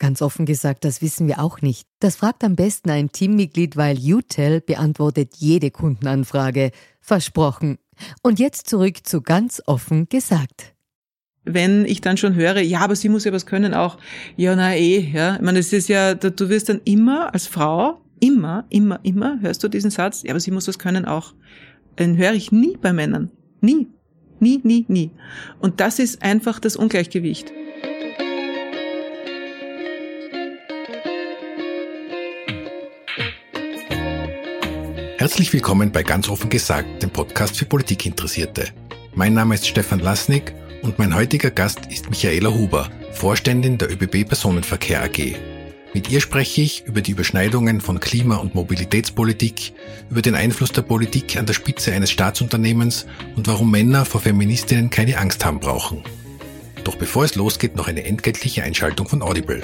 Ganz offen gesagt, das wissen wir auch nicht. Das fragt am besten ein Teammitglied, weil UTEL beantwortet jede Kundenanfrage. Versprochen. Und jetzt zurück zu ganz offen gesagt. Wenn ich dann schon höre, ja, aber sie muss ja was können auch, ja, na eh, ja. Ich meine, es ist ja, du wirst dann immer als Frau, immer, immer, immer, hörst du diesen Satz, ja, aber sie muss was können auch. Den höre ich nie bei Männern. Nie. Nie, nie, nie. Und das ist einfach das Ungleichgewicht. Herzlich willkommen bei Ganz offen gesagt, dem Podcast für Politikinteressierte. Mein Name ist Stefan Lasnik und mein heutiger Gast ist Michaela Huber, Vorständin der ÖBB Personenverkehr AG. Mit ihr spreche ich über die Überschneidungen von Klima- und Mobilitätspolitik, über den Einfluss der Politik an der Spitze eines Staatsunternehmens und warum Männer vor Feministinnen keine Angst haben brauchen. Doch bevor es losgeht, noch eine entgeltliche Einschaltung von Audible.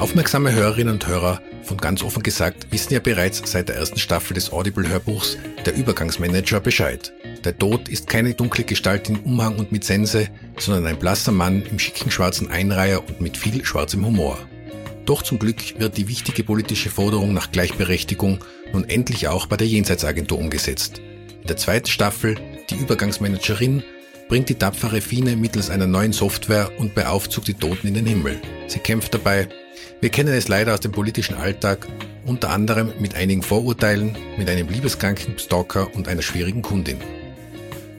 Aufmerksame Hörerinnen und Hörer von ganz offen gesagt wissen ja bereits seit der ersten Staffel des Audible-Hörbuchs Der Übergangsmanager Bescheid. Der Tod ist keine dunkle Gestalt in Umhang und mit Sense, sondern ein blasser Mann im schicken schwarzen Einreiher und mit viel schwarzem Humor. Doch zum Glück wird die wichtige politische Forderung nach Gleichberechtigung nun endlich auch bei der Jenseitsagentur umgesetzt. In der zweiten Staffel, die Übergangsmanagerin, bringt die tapfere Fine mittels einer neuen Software und beaufzugt die Toten in den Himmel. Sie kämpft dabei, wir kennen es leider aus dem politischen Alltag, unter anderem mit einigen Vorurteilen, mit einem liebeskranken Stalker und einer schwierigen Kundin.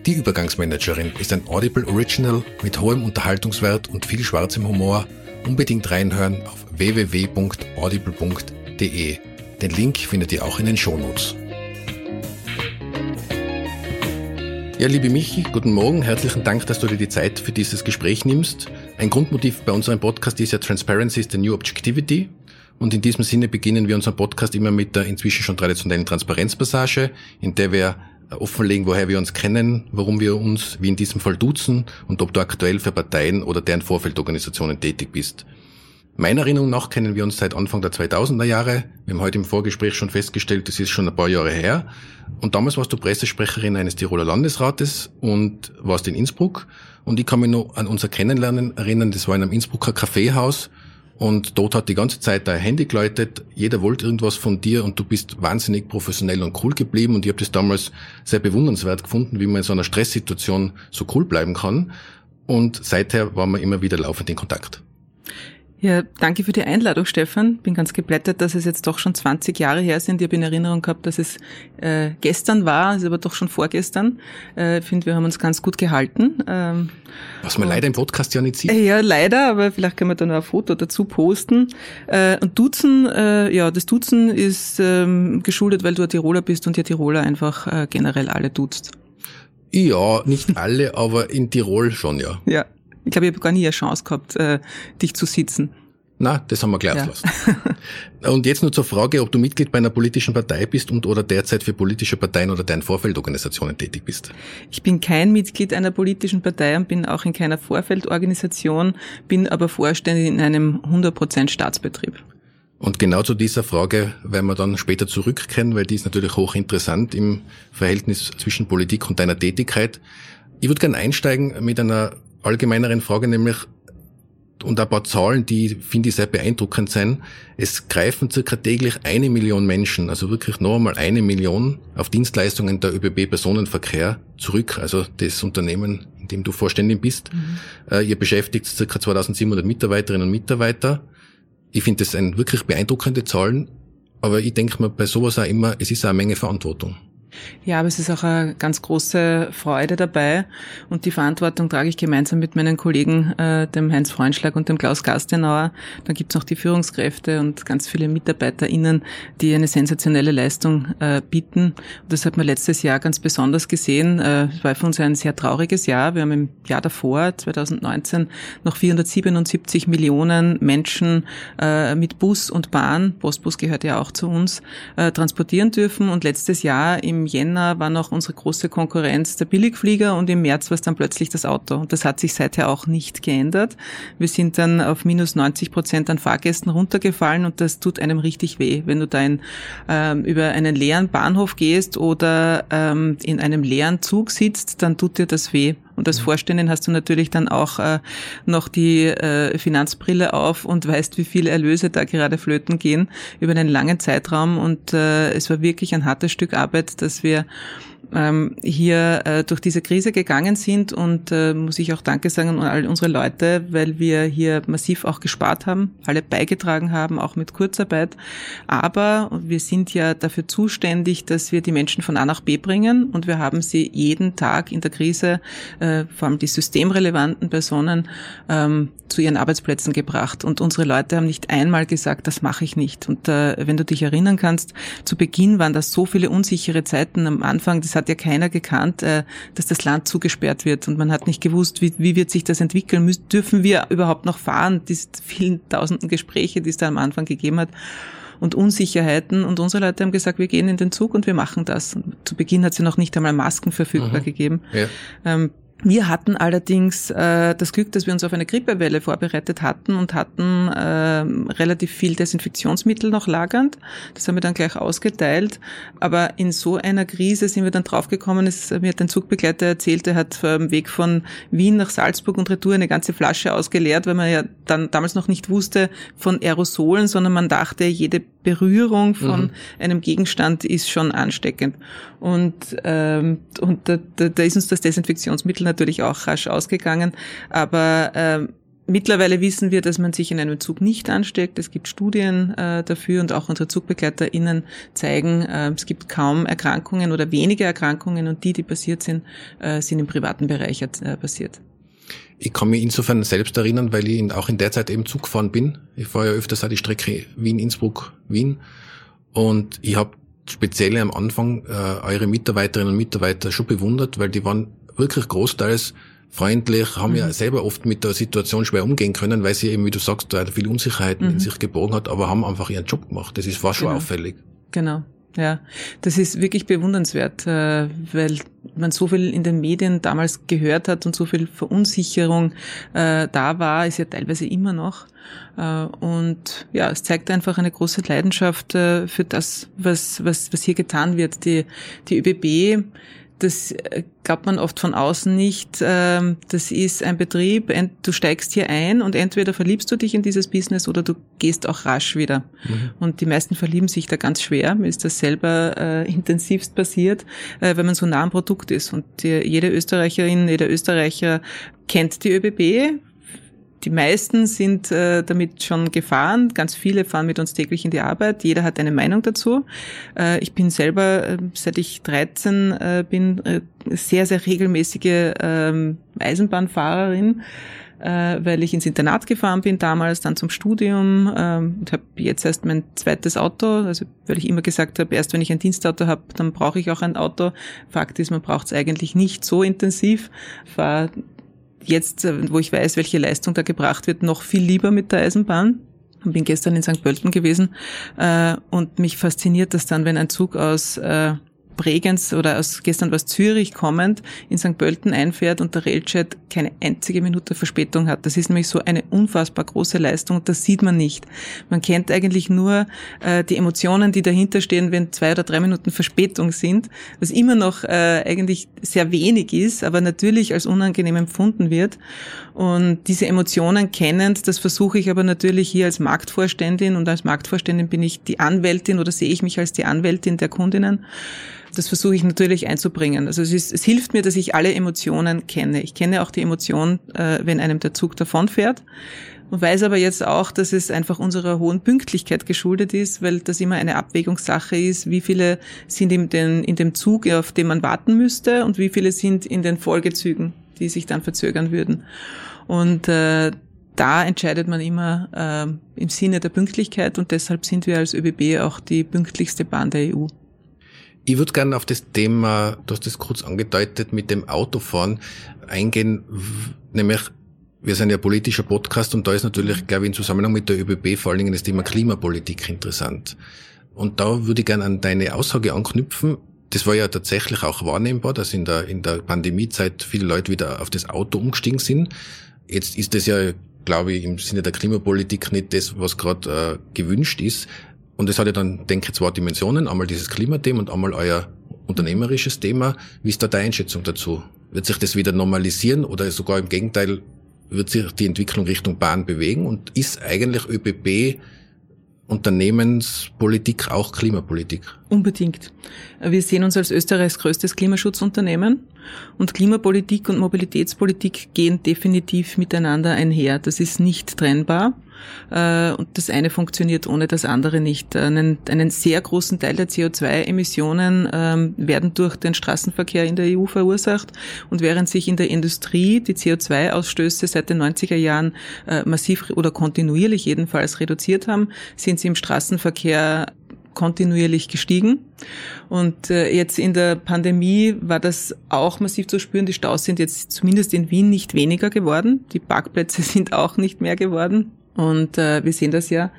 Die Übergangsmanagerin ist ein Audible Original mit hohem Unterhaltungswert und viel schwarzem Humor. Unbedingt reinhören auf www.audible.de. Den Link findet ihr auch in den Shownotes. Ja, liebe Michi, guten Morgen. Herzlichen Dank, dass du dir die Zeit für dieses Gespräch nimmst. Ein Grundmotiv bei unserem Podcast ist ja Transparency is the New Objectivity. Und in diesem Sinne beginnen wir unseren Podcast immer mit der inzwischen schon traditionellen Transparenzpassage, in der wir offenlegen, woher wir uns kennen, warum wir uns, wie in diesem Fall, duzen und ob du aktuell für Parteien oder deren Vorfeldorganisationen tätig bist. Meiner Erinnerung nach kennen wir uns seit Anfang der 2000er Jahre. Wir haben heute im Vorgespräch schon festgestellt, das ist schon ein paar Jahre her. Und damals warst du Pressesprecherin eines Tiroler Landesrates und warst in Innsbruck. Und ich kann mich noch an unser Kennenlernen erinnern, das war in einem Innsbrucker Kaffeehaus. Und dort hat die ganze Zeit dein Handy geläutet. Jeder wollte irgendwas von dir und du bist wahnsinnig professionell und cool geblieben. Und ich habe das damals sehr bewundernswert gefunden, wie man in so einer Stresssituation so cool bleiben kann. Und seither waren wir immer wieder laufend in Kontakt. Ja, danke für die Einladung, Stefan. Bin ganz geblättert, dass es jetzt doch schon 20 Jahre her sind. Ich habe in Erinnerung gehabt, dass es äh, gestern war, ist aber doch schon vorgestern. Äh, ich finde, wir haben uns ganz gut gehalten. Ähm, Was man leider im Podcast ja nicht sieht. Äh, ja, leider, aber vielleicht können wir da noch ein Foto dazu posten. Äh, und Duzen, äh, ja, das Duzen ist ähm, geschuldet, weil du ein Tiroler bist und ihr Tiroler einfach äh, generell alle duzt. Ja, nicht alle, aber in Tirol schon, ja. Ja, ich glaube, ich habe gar nie eine Chance gehabt, äh, dich zu sitzen. Na, das haben wir gleich ja. Und jetzt nur zur Frage, ob du Mitglied bei einer politischen Partei bist und oder derzeit für politische Parteien oder deren Vorfeldorganisationen tätig bist. Ich bin kein Mitglied einer politischen Partei und bin auch in keiner Vorfeldorganisation, bin aber Vorständin in einem 100% Staatsbetrieb. Und genau zu dieser Frage werden wir dann später zurückkehren, weil die ist natürlich hochinteressant im Verhältnis zwischen Politik und deiner Tätigkeit. Ich würde gerne einsteigen mit einer allgemeineren Frage, nämlich und ein paar Zahlen, die finde ich sehr beeindruckend sein. Es greifen circa täglich eine Million Menschen, also wirklich noch einmal eine Million auf Dienstleistungen der ÖBB Personenverkehr zurück, also das Unternehmen, in dem du Vorständin bist. Mhm. Äh, ihr beschäftigt circa 2700 Mitarbeiterinnen und Mitarbeiter. Ich finde das ein wirklich beeindruckende Zahlen, aber ich denke mir bei sowas auch immer, es ist auch eine Menge Verantwortung. Ja, aber es ist auch eine ganz große Freude dabei und die Verantwortung trage ich gemeinsam mit meinen Kollegen, äh, dem Heinz Freundschlag und dem Klaus Gastenauer. Dann gibt's noch die Führungskräfte und ganz viele MitarbeiterInnen, die eine sensationelle Leistung äh, bieten. Und das hat man letztes Jahr ganz besonders gesehen. Äh, es war für uns ein sehr trauriges Jahr. Wir haben im Jahr davor, 2019, noch 477 Millionen Menschen äh, mit Bus und Bahn, Postbus gehört ja auch zu uns, äh, transportieren dürfen. Und letztes Jahr im Jänner war noch unsere große Konkurrenz der Billigflieger und im März war es dann plötzlich das Auto. Und das hat sich seither auch nicht geändert. Wir sind dann auf minus 90 Prozent an Fahrgästen runtergefallen und das tut einem richtig weh, wenn du da in, ähm, über einen leeren Bahnhof gehst oder ähm, in einem leeren Zug sitzt, dann tut dir das weh. Und als mhm. Vorständin hast du natürlich dann auch äh, noch die äh, Finanzbrille auf und weißt, wie viele Erlöse da gerade flöten gehen über einen langen Zeitraum. Und äh, es war wirklich ein hartes Stück Arbeit, dass wir ähm, hier äh, durch diese Krise gegangen sind und äh, muss ich auch Danke sagen an all unsere Leute, weil wir hier massiv auch gespart haben, alle beigetragen haben, auch mit Kurzarbeit. Aber wir sind ja dafür zuständig, dass wir die Menschen von A nach B bringen und wir haben sie jeden Tag in der Krise, äh, vor allem die systemrelevanten Personen, ähm, zu ihren Arbeitsplätzen gebracht. Und unsere Leute haben nicht einmal gesagt, das mache ich nicht. Und wenn du dich erinnern kannst, zu Beginn waren das so viele unsichere Zeiten am Anfang, das hat ja keiner gekannt, äh, dass das Land zugesperrt wird und man hat nicht gewusst, wie, wie wird sich das entwickeln, dürfen wir überhaupt noch fahren, diese vielen tausenden Gespräche, die es da am Anfang gegeben hat und Unsicherheiten. Und unsere Leute haben gesagt, wir gehen in den Zug und wir machen das. Und zu Beginn hat es ja noch nicht einmal Masken verfügbar mhm. gegeben. Ja. Ähm, wir hatten allerdings äh, das Glück, dass wir uns auf eine Grippewelle vorbereitet hatten und hatten äh, relativ viel Desinfektionsmittel noch lagernd. Das haben wir dann gleich ausgeteilt. Aber in so einer Krise sind wir dann draufgekommen, es, mir hat ein Zugbegleiter erzählt, er hat vom Weg von Wien nach Salzburg und Retour eine ganze Flasche ausgeleert, weil man ja dann damals noch nicht wusste von Aerosolen, sondern man dachte, jede Berührung von mhm. einem Gegenstand ist schon ansteckend. Und, ähm, und da, da, da ist uns das Desinfektionsmittel natürlich auch rasch ausgegangen. Aber ähm, Mittlerweile wissen wir, dass man sich in einem Zug nicht ansteckt. Es gibt Studien äh, dafür und auch unsere ZugbegleiterInnen zeigen, äh, es gibt kaum Erkrankungen oder wenige Erkrankungen und die, die passiert sind, äh, sind im privaten Bereich äh, passiert. Ich kann mich insofern selbst erinnern, weil ich auch in der Zeit eben Zug gefahren bin. Ich fahre ja öfters auch die Strecke Wien-Innsbruck-Wien und ich habe speziell am Anfang äh, eure Mitarbeiterinnen und Mitarbeiter schon bewundert, weil die waren wirklich großteils freundlich, haben mhm. ja selber oft mit der Situation schwer umgehen können, weil sie eben, wie du sagst, da viele Unsicherheiten mhm. in sich gebogen hat, aber haben einfach ihren Job gemacht. Das ist, war schon genau. auffällig. Genau. Ja, das ist wirklich bewundernswert, äh, weil man so viel in den Medien damals gehört hat und so viel Verunsicherung äh, da war, ist ja teilweise immer noch. Äh, und ja, es zeigt einfach eine große Leidenschaft für das, was, was, was hier getan wird. Die, die ÖBB das äh, glaubt man oft von außen nicht. Ähm, das ist ein Betrieb, du steigst hier ein und entweder verliebst du dich in dieses Business oder du gehst auch rasch wieder. Mhm. Und die meisten verlieben sich da ganz schwer. Mir ist das selber äh, intensivst passiert, äh, wenn man so nah am Produkt ist. Und die, jede Österreicherin, jeder Österreicher kennt die ÖBB, die meisten sind äh, damit schon gefahren. Ganz viele fahren mit uns täglich in die Arbeit. Jeder hat eine Meinung dazu. Äh, ich bin selber, äh, seit ich 13 äh, bin, äh, sehr, sehr regelmäßige äh, Eisenbahnfahrerin äh, weil ich ins Internat gefahren bin damals, dann zum Studium ähm, und habe jetzt erst mein zweites Auto, also weil ich immer gesagt habe, erst wenn ich ein Dienstauto habe, dann brauche ich auch ein Auto. Fakt ist, man braucht es eigentlich nicht so intensiv. Fahre jetzt, äh, wo ich weiß, welche Leistung da gebracht wird, noch viel lieber mit der Eisenbahn. Ich bin gestern in St. Pölten gewesen äh, und mich fasziniert das dann, wenn ein Zug aus äh, Bregenz oder aus gestern was Zürich kommend in St. Pölten einfährt und der Railjet keine einzige Minute Verspätung hat. Das ist nämlich so eine unfassbar große Leistung und das sieht man nicht. Man kennt eigentlich nur äh, die Emotionen, die dahinter stehen, wenn zwei oder drei Minuten Verspätung sind, was immer noch äh, eigentlich sehr wenig ist, aber natürlich als unangenehm empfunden wird. Und diese Emotionen kennend, das versuche ich aber natürlich hier als Marktvorständin und als Marktvorständin bin ich die Anwältin oder sehe ich mich als die Anwältin der Kundinnen Das versuche ich natürlich einzubringen. Also es, ist, es hilft mir, dass ich alle Emotionen kenne. Ich kenne auch die Emotion, äh, wenn einem der Zug davonfährt. Und weiß aber jetzt auch, dass es einfach unserer hohen Pünktlichkeit geschuldet ist, weil das immer eine Abwägungssache ist, wie viele sind in, den, in dem Zug, auf den man warten müsste und wie viele sind in den Folgezügen, die sich dann verzögern würden. Und äh, da entscheidet man immer äh, im Sinne der Pünktlichkeit und deshalb sind wir als ÖBB auch die pünktlichste Bahn der EU. Ich würde gerne auf das Thema, du hast das kurz angedeutet, mit dem Autofahren eingehen, nämlich wir sind ja politischer Podcast und da ist natürlich, glaube ich, im Zusammenhang mit der ÖBB vor allen Dingen das Thema Klimapolitik interessant. Und da würde ich gerne an deine Aussage anknüpfen. Das war ja tatsächlich auch wahrnehmbar, dass in der, in der Pandemiezeit viele Leute wieder auf das Auto umgestiegen sind. Jetzt ist das ja, glaube ich, im Sinne der Klimapolitik nicht das, was gerade äh, gewünscht ist. Und es hat ja dann, denke ich, zwei Dimensionen. Einmal dieses Klimathema und einmal euer unternehmerisches Thema. Wie ist da deine Einschätzung dazu? Wird sich das wieder normalisieren oder sogar im Gegenteil wird sich die Entwicklung Richtung Bahn bewegen und ist eigentlich ÖBB Unternehmenspolitik auch Klimapolitik? Unbedingt. Wir sehen uns als Österreichs größtes Klimaschutzunternehmen und Klimapolitik und Mobilitätspolitik gehen definitiv miteinander einher. Das ist nicht trennbar. Äh, und das eine funktioniert ohne das andere nicht. Einen, einen sehr großen Teil der CO2-Emissionen ähm, werden durch den Straßenverkehr in der EU verursacht und während sich in der Industrie die CO2-Ausstöße seit den 90er Jahren äh, massiv oder kontinuierlich jedenfalls reduziert haben, sind sie im Straßenverkehr kontinuierlich gestiegen. Und äh, jetzt in der Pandemie war das auch massiv zu spüren. Die Staus sind jetzt zumindest in Wien nicht weniger geworden. Die Parkplätze sind auch nicht mehr geworden. Und äh, wir sehen das ja.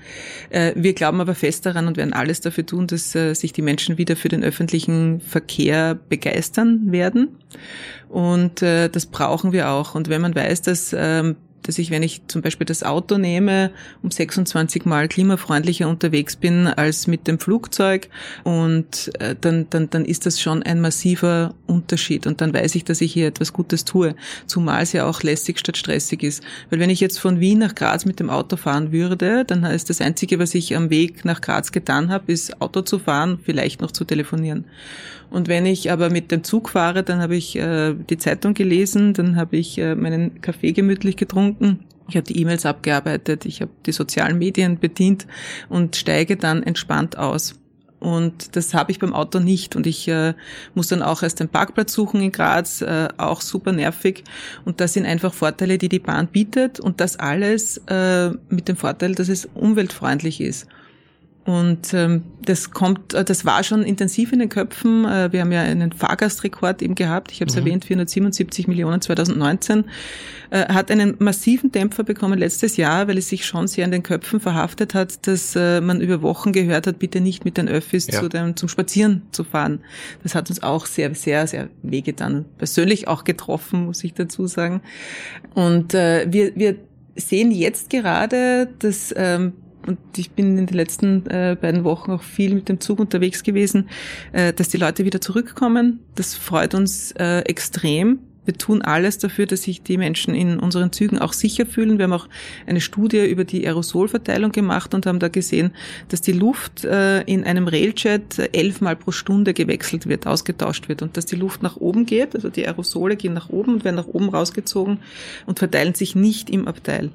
Äh, wir glauben aber fest daran und werden alles dafür tun, dass äh, sich die Menschen wieder für den öffentlichen Verkehr begeistern werden. Und äh, das brauchen wir auch. Und wenn man weiß, dass ähm, dass ich, wenn ich zum Beispiel das Auto nehme, um 26 Mal klimafreundlicher unterwegs bin als mit dem Flugzeug und äh, dann, dann, dann ist das schon ein massiver Unterschied und dann weiß ich, dass ich hier etwas Gutes tue, zumal es ja auch lässig statt stressig ist. Weil wenn ich jetzt von Wien nach Graz mit dem Auto fahren würde, dann ist das Einzige, was ich am Weg nach Graz getan habe, ist Auto zu fahren, vielleicht noch zu telefonieren. Und wenn ich aber mit dem Zug fahre, dann habe ich äh, die Zeitung gelesen, dann habe ich äh, meinen Kaffee gemütlich getrunken. Ich habe die E-Mails abgearbeitet, ich habe die sozialen Medien bedient und steige dann entspannt aus. Und das habe ich beim Auto nicht. Und ich äh, muss dann auch erst den Parkplatz suchen in Graz, äh, auch super nervig. Und das sind einfach Vorteile, die die Bahn bietet. Und das alles äh, mit dem Vorteil, dass es umweltfreundlich ist. Und ähm, das kommt, äh, das war schon intensiv in den Köpfen. Äh, wir haben ja einen Fahrgastrekord eben gehabt. Ich habe es mhm. erwähnt, 477 Millionen 2019. Äh, hat einen massiven Dämpfer bekommen letztes Jahr, weil es sich schon sehr in den Köpfen verhaftet hat, dass äh, man über Wochen gehört hat, bitte nicht mit den Öffis ja. zu dem, zum Spazieren zu fahren. Das hat uns auch sehr, sehr, sehr wehgetan. Persönlich auch getroffen, muss ich dazu sagen. Und äh, wir, wir sehen jetzt gerade, dass ähm, und ich bin in den letzten äh, beiden Wochen auch viel mit dem Zug unterwegs gewesen, äh, dass die Leute wieder zurückkommen. Das freut uns äh, extrem. Wir tun alles dafür, dass sich die Menschen in unseren Zügen auch sicher fühlen. Wir haben auch eine Studie über die Aerosolverteilung gemacht und haben da gesehen, dass die Luft äh, in einem Railjet elfmal pro Stunde gewechselt wird, ausgetauscht wird und dass die Luft nach oben geht, also die Aerosole gehen nach oben und werden nach oben rausgezogen und verteilen sich nicht im Abteil.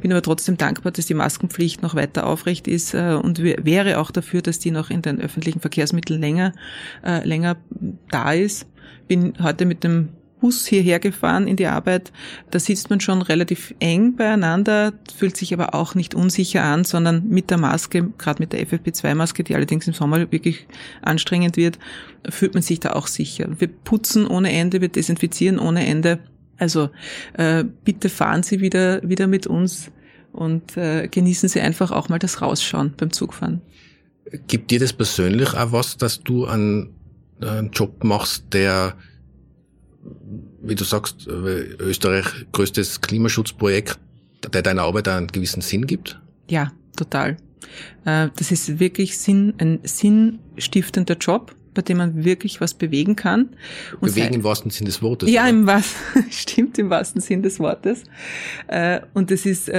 Bin aber trotzdem dankbar, dass die Maskenpflicht noch weiter aufrecht ist äh, und wäre auch dafür, dass die noch in den öffentlichen Verkehrsmitteln länger, äh, länger da ist. Bin heute mit dem Bus hierher gefahren in die Arbeit. Da sitzt man schon relativ eng beieinander, fühlt sich aber auch nicht unsicher an, sondern mit der Maske, gerade mit der FFP2-Maske, die allerdings im Sommer wirklich anstrengend wird, fühlt man sich da auch sicher. Wir putzen ohne Ende, wir desinfizieren ohne Ende. Also äh, bitte fahren Sie wieder, wieder mit uns und äh, genießen Sie einfach auch mal das Rausschauen beim Zugfahren. Gibt dir das persönlich auch was, dass du einen, einen Job machst, der wie du sagst, äh, Österreich größtes Klimaschutzprojekt, der deiner Arbeit einen gewissen Sinn gibt? Ja, total. Äh, das ist wirklich Sinn, ein sinnstiftender Job, bei dem man wirklich was bewegen kann. Und bewegen im wahrsten Sinn des Wortes. Ja, oder? im wahrsten, stimmt im wahrsten Sinn des Wortes. Äh, und es ist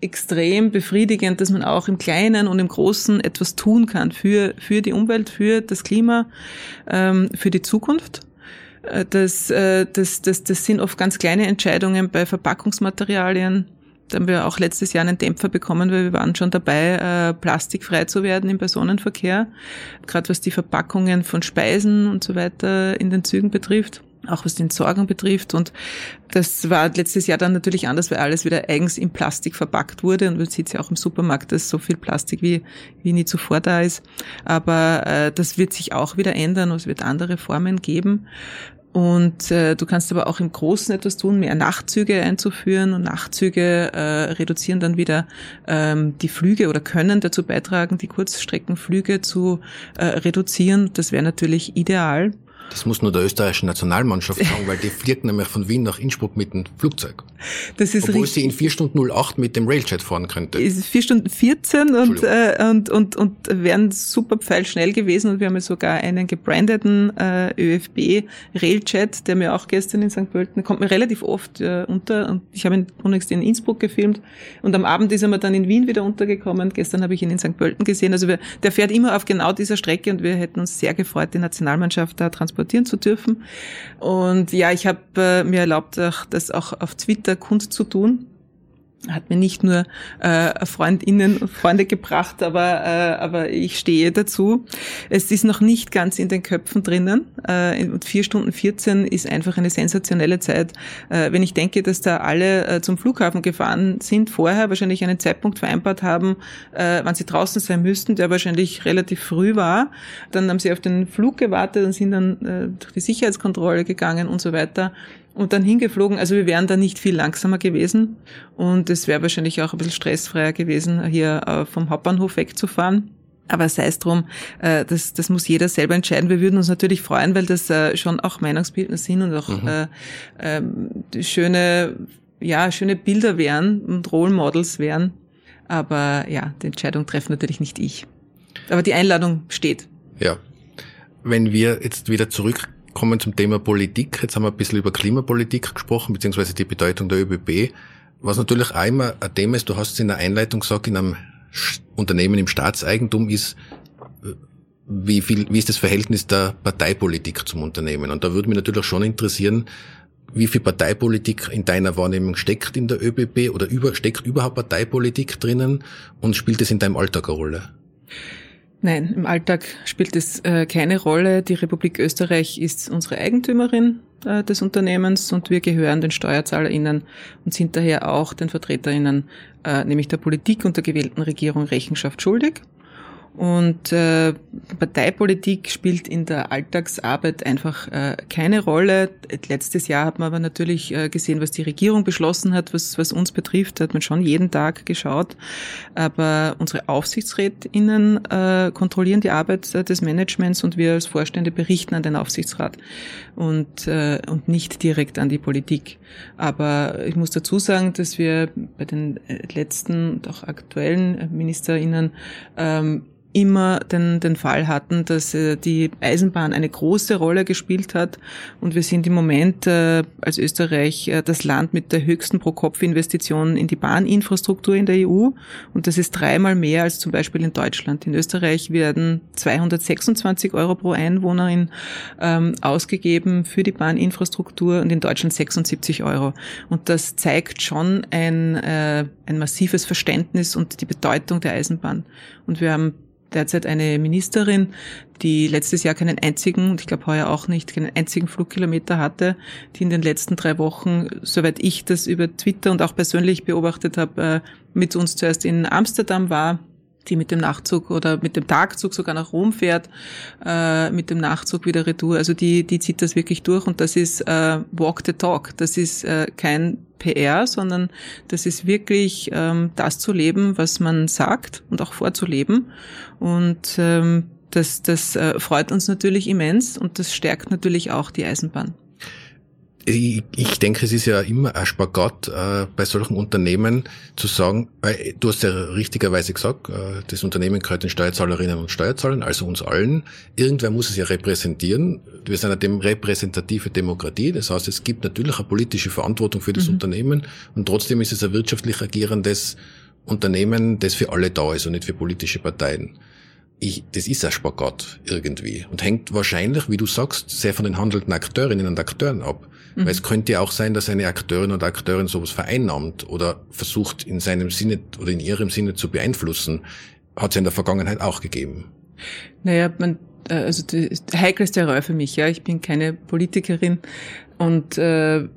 extrem befriedigend, dass man auch im Kleinen und im Großen etwas tun kann für, für die Umwelt, für das Klima, ähm, für die Zukunft. Äh, das, äh, das, das, das sind oft ganz kleine Entscheidungen bei Verpackungsmaterialien. Da haben wir auch letztes Jahr einen Dämpfer bekommen, weil wir waren schon dabei, äh, plastikfrei zu werden im Personenverkehr, gerade was die Verpackungen von Speisen und so weiter in den Zügen betrifft auch was die Entsorgung betrifft. Und das war letztes Jahr dann natürlich anders, weil alles wieder eigens in Plastik verpackt wurde. Und man sieht ja auch im Supermarkt, dass so viel Plastik wie, wie nie zuvor da ist. Aber äh, das wird sich auch wieder ändern und es wird andere Formen geben. Und äh, du kannst aber auch im Großen etwas tun, mehr Nachtzüge einzuführen und Nachtzüge äh, reduzieren dann wieder ähm, die Flüge oder können dazu beitragen, die Kurzstreckenflüge zu äh, reduzieren. Das wäre natürlich ideal. Das muss nur der österreichischen Nationalmannschaft sagen, weil die fliegt nämlich von Wien nach Innsbruck mit dem Flugzeug. Das ist Obwohl richtig. sie in 4 Stunden 08 mit dem Railjet fahren könnte. Es ist 4 Stunden 14 und, äh, und, und, und wären super pfeilschnell gewesen und wir haben ja sogar einen gebrandeten äh, ÖFB Railjet, der mir auch gestern in St. Pölten, kommt mir relativ oft äh, unter und ich habe ihn unlängst in Innsbruck gefilmt und am Abend ist er mir dann in Wien wieder untergekommen. Gestern habe ich ihn in St. Pölten gesehen. Also wir, der fährt immer auf genau dieser Strecke und wir hätten uns sehr gefreut, die Nationalmannschaft da transportieren transportieren zu dürfen. Und ja, ich habe äh, mir erlaubt, das auch auf Twitter kundzutun hat mir nicht nur äh, Freundinnen und Freunde gebracht, aber, äh, aber ich stehe dazu. Es ist noch nicht ganz in den Köpfen drinnen. Äh, und vier Stunden 14 ist einfach eine sensationelle Zeit. Äh, wenn ich denke, dass da alle äh, zum Flughafen gefahren sind, vorher wahrscheinlich einen Zeitpunkt vereinbart haben, äh, wann sie draußen sein müssten, der wahrscheinlich relativ früh war. Dann haben sie auf den Flug gewartet und sind dann äh, durch die Sicherheitskontrolle gegangen und so weiter und dann hingeflogen. Also wir wären da nicht viel langsamer gewesen und es wäre wahrscheinlich auch ein bisschen stressfreier gewesen, hier äh, vom Hauptbahnhof wegzufahren. Aber sei es drum, äh, das, das muss jeder selber entscheiden. Wir würden uns natürlich freuen, weil das äh, schon auch Meinungsbildner sind und auch mhm. äh, äh, schöne, ja, schöne Bilder wären und Role Models wären. Aber ja, die Entscheidung treffen natürlich nicht ich. Aber die Einladung steht. Ja. Wenn wir jetzt wieder zurück kommen zum Thema Politik. Jetzt haben wir ein bisschen über Klimapolitik gesprochen, beziehungsweise die Bedeutung der ÖBB. Was natürlich auch immer ein Thema ist, du hast es in der Einleitung gesagt, in einem Unternehmen im Staatseigentum ist, wie viel, wie ist das Verhältnis der Parteipolitik zum Unternehmen? Und da würde mich natürlich schon interessieren, wie viel Parteipolitik in deiner Wahrnehmung steckt in der ÖBB oder über, steckt überhaupt Parteipolitik drinnen und spielt es in deinem Alltag eine Rolle? Nein, im Alltag spielt es äh, keine Rolle. Die Republik Österreich ist unsere Eigentümerin äh, des Unternehmens und wir gehören den SteuerzahlerInnen und sind daher auch den VertreterInnen, äh, nämlich der Politik und der gewählten Regierung Rechenschaft schuldig. Und äh, Parteipolitik spielt in der Alltagsarbeit einfach äh, keine Rolle. Letztes Jahr hat man aber natürlich äh, gesehen, was die Regierung beschlossen hat, was, was uns betrifft. Hat man schon jeden Tag geschaut. Aber unsere AufsichtsrätInnen äh, kontrollieren die Arbeit äh, des Managements und wir als Vorstände berichten an den Aufsichtsrat und, äh, und nicht direkt an die Politik. Aber ich muss dazu sagen, dass wir bei den äh, letzten und auch aktuellen MinisterInnen ähm, immer den, den Fall hatten, dass äh, die Eisenbahn eine große Rolle gespielt hat. Und wir sind im Moment äh, als Österreich äh, das Land mit der höchsten Pro-Kopf-Investition in die Bahninfrastruktur in der EU. Und das ist dreimal mehr als zum Beispiel in Deutschland. In Österreich werden 226 Euro pro Einwohnerin ähm, ausgegeben für die Bahninfrastruktur und in Deutschland 76 Euro. Und das zeigt schon ein, äh, ein massives Verständnis und die Bedeutung der Eisenbahn. Und wir haben derzeit eine Ministerin, die letztes Jahr keinen einzigen, ich glaube heuer auch nicht, keinen einzigen Flugkilometer hatte, die in den letzten drei Wochen, soweit ich das über Twitter und auch persönlich beobachtet habe, äh, mit uns zuerst in Amsterdam war, die mit dem Nachtzug oder mit dem Tagzug sogar nach Rom fährt, äh, mit dem Nachtzug wieder retour. Also die, die zieht das wirklich durch und das ist äh, Walk the Talk. Das ist äh, kein PR, sondern das ist wirklich ähm, das zu leben, was man sagt und auch vorzuleben. Und ähm, das, das äh, freut uns natürlich immens und das stärkt natürlich auch die Eisenbahn. Ich, denke, es ist ja immer ein Spagat äh, bei solchen Unternehmen zu sagen, weil du hast ja richtigerweise gesagt, äh, das Unternehmen gehört den Steuerzahlerinnen und Steuerzahlern, also uns allen. Irgendwer muss es ja repräsentieren. Wir sind eine repräsentative Demokratie, das heißt, es gibt natürlich eine politische Verantwortung für das mhm. Unternehmen und trotzdem ist es ein wirtschaftlich agierendes Unternehmen, das für alle da ist und nicht für politische Parteien. Ich, das ist ein Spagat irgendwie und hängt wahrscheinlich, wie du sagst, sehr von den handelnden Akteurinnen und Akteuren ab. Mhm. Weil es könnte ja auch sein, dass eine Akteurin oder Akteurin sowas vereinnahmt oder versucht in seinem Sinne oder in ihrem Sinne zu beeinflussen. Hat es in der Vergangenheit auch gegeben. Naja, man, äh, also die heikelste Rolle für mich, ja. Ich bin keine Politikerin und äh,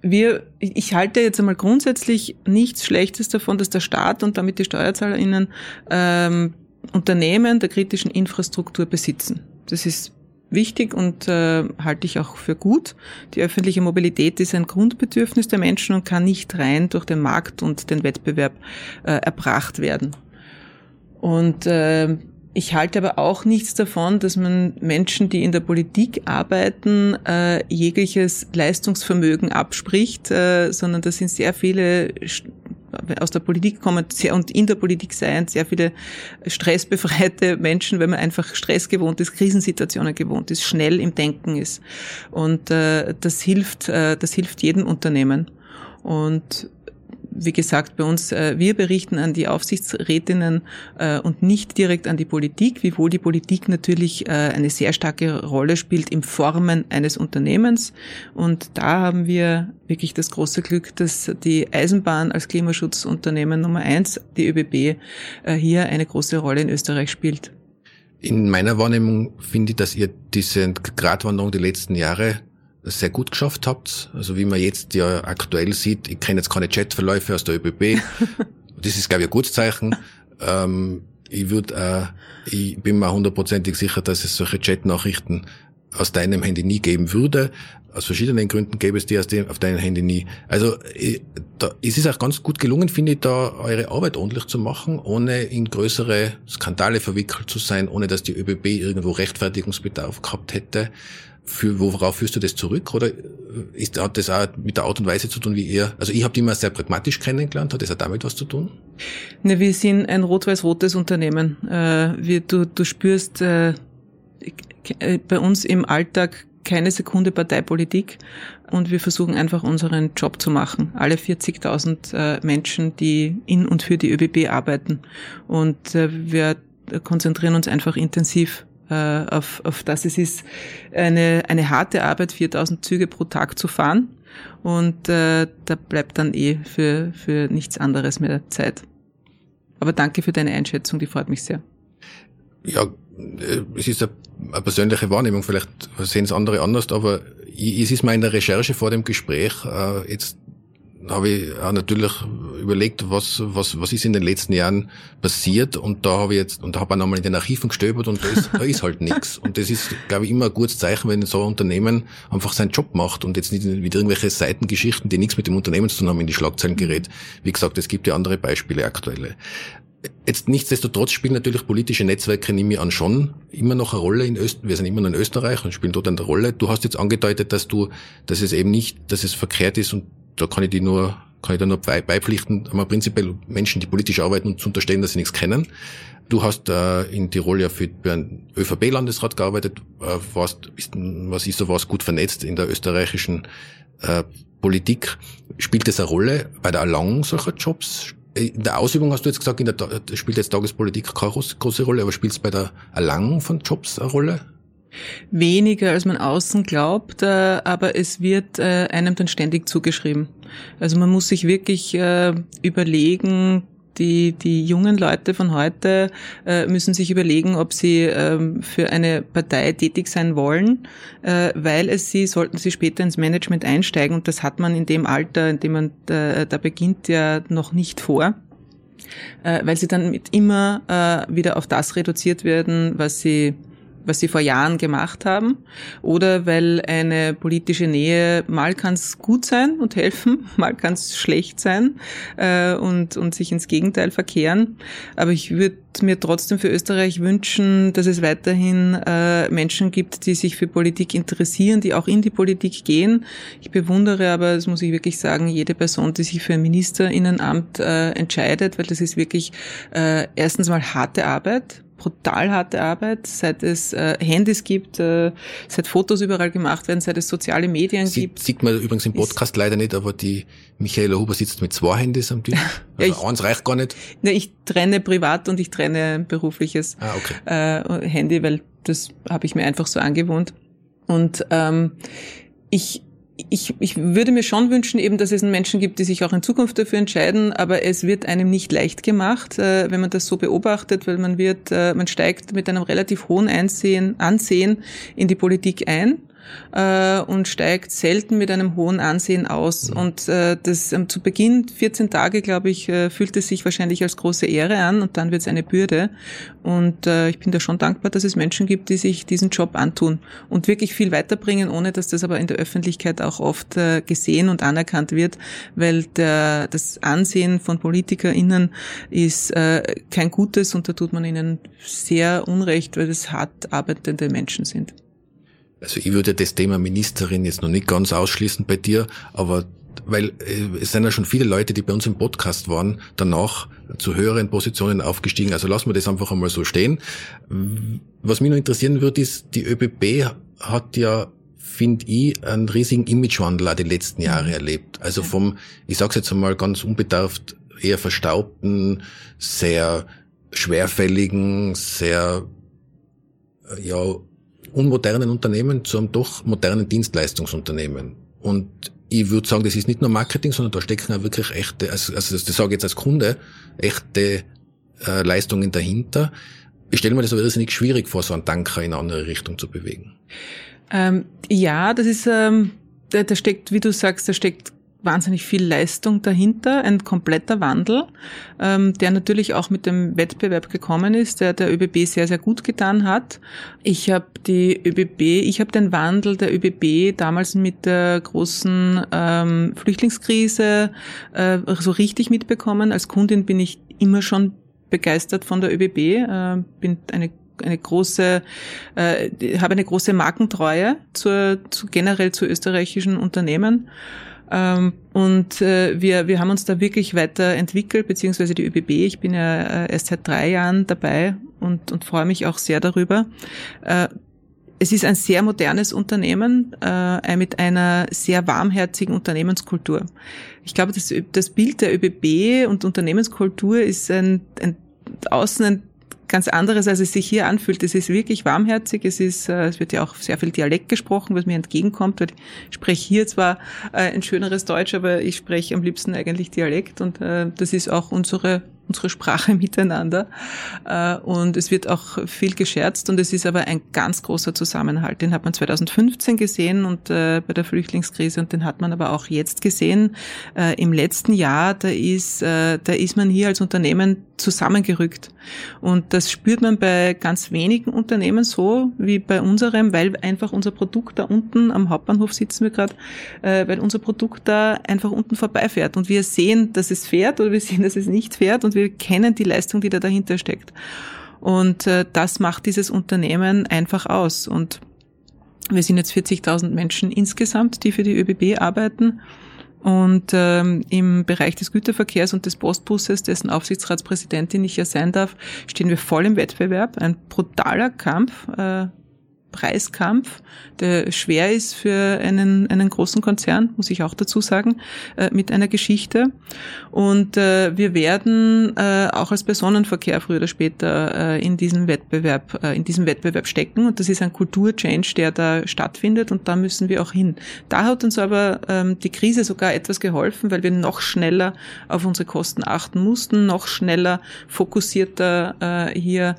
wir, ich halte jetzt einmal grundsätzlich nichts Schlechtes davon, dass der Staat und damit die SteuerzahlerInnen ähm, Unternehmen der kritischen Infrastruktur besitzen. Das ist wichtig und äh, halte ich auch für gut. Die öffentliche Mobilität ist ein Grundbedürfnis der Menschen und kann nicht rein durch den Markt und den Wettbewerb äh, erbracht werden. Und äh, ich halte aber auch nichts davon, dass man Menschen, die in der Politik arbeiten, äh, jegliches Leistungsvermögen abspricht, äh, sondern da sind sehr viele aus der Politik kommen sehr, und in der Politik seien sehr viele stressbefreite Menschen, weil man einfach Stress gewohnt ist, Krisensituationen gewohnt ist, schnell im Denken ist. Und äh, das hilft, äh, das hilft jedem Unternehmen. Und wie gesagt, bei uns, äh, wir berichten an die Aufsichtsrätinnen äh, und nicht direkt an die Politik, wiewohl die Politik natürlich äh, eine sehr starke Rolle spielt im Formen eines Unternehmens. Und da haben wir wirklich das große Glück, dass die Eisenbahn als Klimaschutzunternehmen Nummer eins, die ÖBB, hier eine große Rolle in Österreich spielt. In meiner Wahrnehmung finde ich, dass ihr diese Gratwanderung die letzten Jahre sehr gut geschafft habt. Also wie man jetzt ja aktuell sieht, ich kenne jetzt keine Chatverläufe aus der ÖBB. das ist, glaube ich, ein gutes Zeichen. Ähm, ich würde, äh, ich bin mir hundertprozentig sicher, dass es solche Chatnachrichten aus deinem Handy nie geben würde. Aus verschiedenen Gründen gäbe es die aus dem, auf deinem Handy nie. Also ich, da, es ist auch ganz gut gelungen, finde ich, da eure Arbeit ordentlich zu machen, ohne in größere Skandale verwickelt zu sein, ohne dass die ÖBB irgendwo Rechtfertigungsbedarf gehabt hätte. Für, worauf führst du das zurück? Oder ist, hat das auch mit der Art und Weise zu tun, wie ihr, also ich habe die immer sehr pragmatisch kennengelernt, hat das auch damit was zu tun? Ne, wir sind ein rot-weiß-rotes Unternehmen. Äh, wir, du, du spürst äh, äh, bei uns im Alltag keine Sekunde Parteipolitik und wir versuchen einfach unseren Job zu machen. Alle 40.000 äh, Menschen, die in und für die ÖBB arbeiten. Und äh, wir konzentrieren uns einfach intensiv äh, auf, auf das. Es ist eine, eine harte Arbeit, 4000 Züge pro Tag zu fahren und äh, da bleibt dann eh für, für nichts anderes mehr Zeit. Aber danke für deine Einschätzung, die freut mich sehr. Ja, äh, es ist eine persönliche Wahrnehmung, vielleicht sehen es andere anders, aber es ist mir in der Recherche vor dem Gespräch äh, jetzt habe ich natürlich überlegt, was, was, was ist in den letzten Jahren passiert und da habe ich jetzt, und da habe ich nochmal in den Archiven gestöbert und da ist, da ist halt nichts. Und das ist, glaube ich, immer ein gutes Zeichen, wenn so ein Unternehmen einfach seinen Job macht und jetzt nicht wieder irgendwelche Seitengeschichten, die nichts mit dem Unternehmen zu tun haben, in die Schlagzeilen gerät. Wie gesagt, es gibt ja andere Beispiele aktuelle. Jetzt nichtsdestotrotz spielen natürlich politische Netzwerke, nehme ich an, schon immer noch eine Rolle in Österreich. Wir sind immer noch in Österreich und spielen dort eine Rolle. Du hast jetzt angedeutet, dass du, dass es eben nicht, dass es verkehrt ist und da kann ich die nur, kann ich da nur beipflichten, aber prinzipiell Menschen, die politisch arbeiten und zu unterstellen, dass sie nichts kennen. Du hast äh, in Tirol ja für, einen ÖVP-Landesrat gearbeitet, äh, warst, bist, was ist so was, gut vernetzt in der österreichischen äh, Politik. Spielt das eine Rolle bei der Erlangung solcher Jobs? In der Ausübung hast du jetzt gesagt, in der, spielt jetzt Tagespolitik keine große Rolle, aber spielt es bei der Erlangung von Jobs eine Rolle? Weniger, als man außen glaubt, äh, aber es wird äh, einem dann ständig zugeschrieben. Also man muss sich wirklich äh, überlegen, die, die jungen Leute von heute äh, müssen sich überlegen, ob sie ähm, für eine Partei tätig sein wollen, äh, weil es sie, sollten sie später ins Management einsteigen und das hat man in dem Alter, in dem man da, da beginnt, ja noch nicht vor. Äh, weil sie dann mit immer äh, wieder auf das reduziert werden, was sie was sie vor Jahren gemacht haben, oder weil eine politische Nähe mal kann es gut sein und helfen, mal kann es schlecht sein äh, und, und sich ins Gegenteil verkehren. Aber ich würde mir trotzdem für Österreich wünschen, dass es weiterhin äh, Menschen gibt, die sich für Politik interessieren, die auch in die Politik gehen. Ich bewundere aber, das muss ich wirklich sagen, jede Person, die sich für ein Ministerinnenamt äh, entscheidet, weil das ist wirklich äh, erstens mal harte Arbeit brutal harte Arbeit, seit es äh, Handys gibt, äh, seit Fotos überall gemacht werden, seit es soziale Medien Sie, gibt. Sieht man übrigens im Podcast leider nicht, aber die Michaela Huber sitzt mit zwei Handys am Tisch. Also Ja, ich- eins reicht gar nicht. Ne, ich trenne privat und ich trenne berufliches Ah, okay. äh, Handy, weil das habe ich mir einfach so angewohnt. Und ähm, ich, ich, ich würde mir schon wünschen, eben, dass es Menschen gibt, die sich auch in Zukunft dafür entscheiden, aber es wird einem nicht leicht gemacht, äh, wenn man das so beobachtet, weil man wird, äh, man steigt mit einem relativ hohen Einsehen, Ansehen in die Politik ein äh, und steigt selten mit einem hohen Ansehen aus. Und äh, das ähm, zu Beginn 14 Tage, glaube ich, äh, fühlt es sich wahrscheinlich als große Ehre an und dann wird es eine Bürde. Und äh, ich bin da schon dankbar, dass es Menschen gibt, die sich diesen Job antun und wirklich viel weiterbringen, ohne dass das aber in der Öffentlichkeit auch oft äh, gesehen und anerkannt wird, weil der, das Ansehen von PolitikerInnen ist äh, kein gutes und da tut man ihnen sehr unrecht, weil es hart arbeitende Menschen sind. Also ich würde das Thema Ministerin jetzt noch nicht ganz ausschließen bei dir, aber weil äh, es sind ja schon viele Leute, die bei uns im Podcast waren, danach zu höheren Positionen aufgestiegen. Also lassen wir das einfach einmal so stehen. Was mich noch interessieren würde, ist, die ÖBB hat ja, finde ich, einen riesigen Imagewandel auch die letzten Jahre erlebt. Also vom, ich sag's jetzt einmal ganz unbedarft, eher verstaubten, sehr schwerfälligen, sehr äh, ja, unmodernen Unternehmen zu einem doch modernen Dienstleistungsunternehmen. Und ich würde sagen, das ist nicht nur Marketing, sondern da stecken auch wirklich echte, also, also das sage ich jetzt als Kunde, echte äh, Leistungen dahinter. Ich stelle mir das aber irrsinnig schwierig vor, so einen Tanker in eine andere Richtung zu bewegen. Ähm, ja, das ist, ähm, da, da steckt, wie du sagst, da steckt wahnsinnig viel Leistung dahinter, ein kompletter Wandel, ähm, der natürlich auch mit dem Wettbewerb gekommen ist, der der ÖBB sehr, sehr gut getan hat. Ich habe die ÖBB, ich habe den Wandel der ÖBB damals mit der großen ähm, Flüchtlingskrise äh, so richtig mitbekommen. Als Kundin bin ich immer schon begeistert von der ÖBB, äh, bin eine eine große, äh, habe eine große Markentreue zur, zu generell zu österreichischen Unternehmen. Ähm, und äh, wir, wir haben uns da wirklich weiterentwickelt, beziehungsweise die ÖBB. Ich bin ja äh, erst seit drei Jahren dabei und, und freue mich auch sehr darüber. Äh, es ist ein sehr modernes Unternehmen äh, mit einer sehr warmherzigen Unternehmenskultur. Ich glaube, das, das Bild der ÖBB und Unternehmenskultur ist ein, ein außen ein ganz anderes, als es sich hier anfühlt. Es ist wirklich warmherzig. Es ist, äh, es wird ja auch sehr viel Dialekt gesprochen, was mir entgegenkommt. Weil ich spreche hier zwar äh, ein schöneres Deutsch, aber ich spreche am liebsten eigentlich Dialekt und äh, das ist auch unsere unsere Sprache miteinander. Und es wird auch viel gescherzt und es ist aber ein ganz großer Zusammenhalt. Den hat man 2015 gesehen und bei der Flüchtlingskrise und den hat man aber auch jetzt gesehen. Im letzten Jahr, da ist, da ist man hier als Unternehmen zusammengerückt. Und das spürt man bei ganz wenigen Unternehmen so wie bei unserem, weil einfach unser Produkt da unten am Hauptbahnhof sitzen wir gerade, äh, weil unser Produkt da einfach unten vorbeifährt und wir sehen, dass es fährt oder wir sehen, dass es nicht fährt und wir kennen die Leistung, die da dahinter steckt. Und äh, das macht dieses Unternehmen einfach aus. Und wir sind jetzt 40.000 Menschen insgesamt, die für die ÖBB arbeiten. Und ähm, im Bereich des Güterverkehrs und des Postbusses, dessen Aufsichtsratspräsidentin ich ja sein darf, stehen wir voll im Wettbewerb. Ein brutaler Kampf, äh, Preiskampf, der schwer ist für einen, einen großen Konzern, muss ich auch dazu sagen, äh, mit einer Geschichte. Und äh, wir werden äh, auch als Personenverkehr früher oder später äh, in diesem Wettbewerb, äh, in diesem Wettbewerb stecken. Und das ist ein Kulturchange, der da stattfindet und da müssen wir auch hin. Da hat uns aber ähm, die Krise sogar etwas geholfen, weil wir noch schneller auf unsere Kosten achten mussten, noch schneller fokussierter äh, hier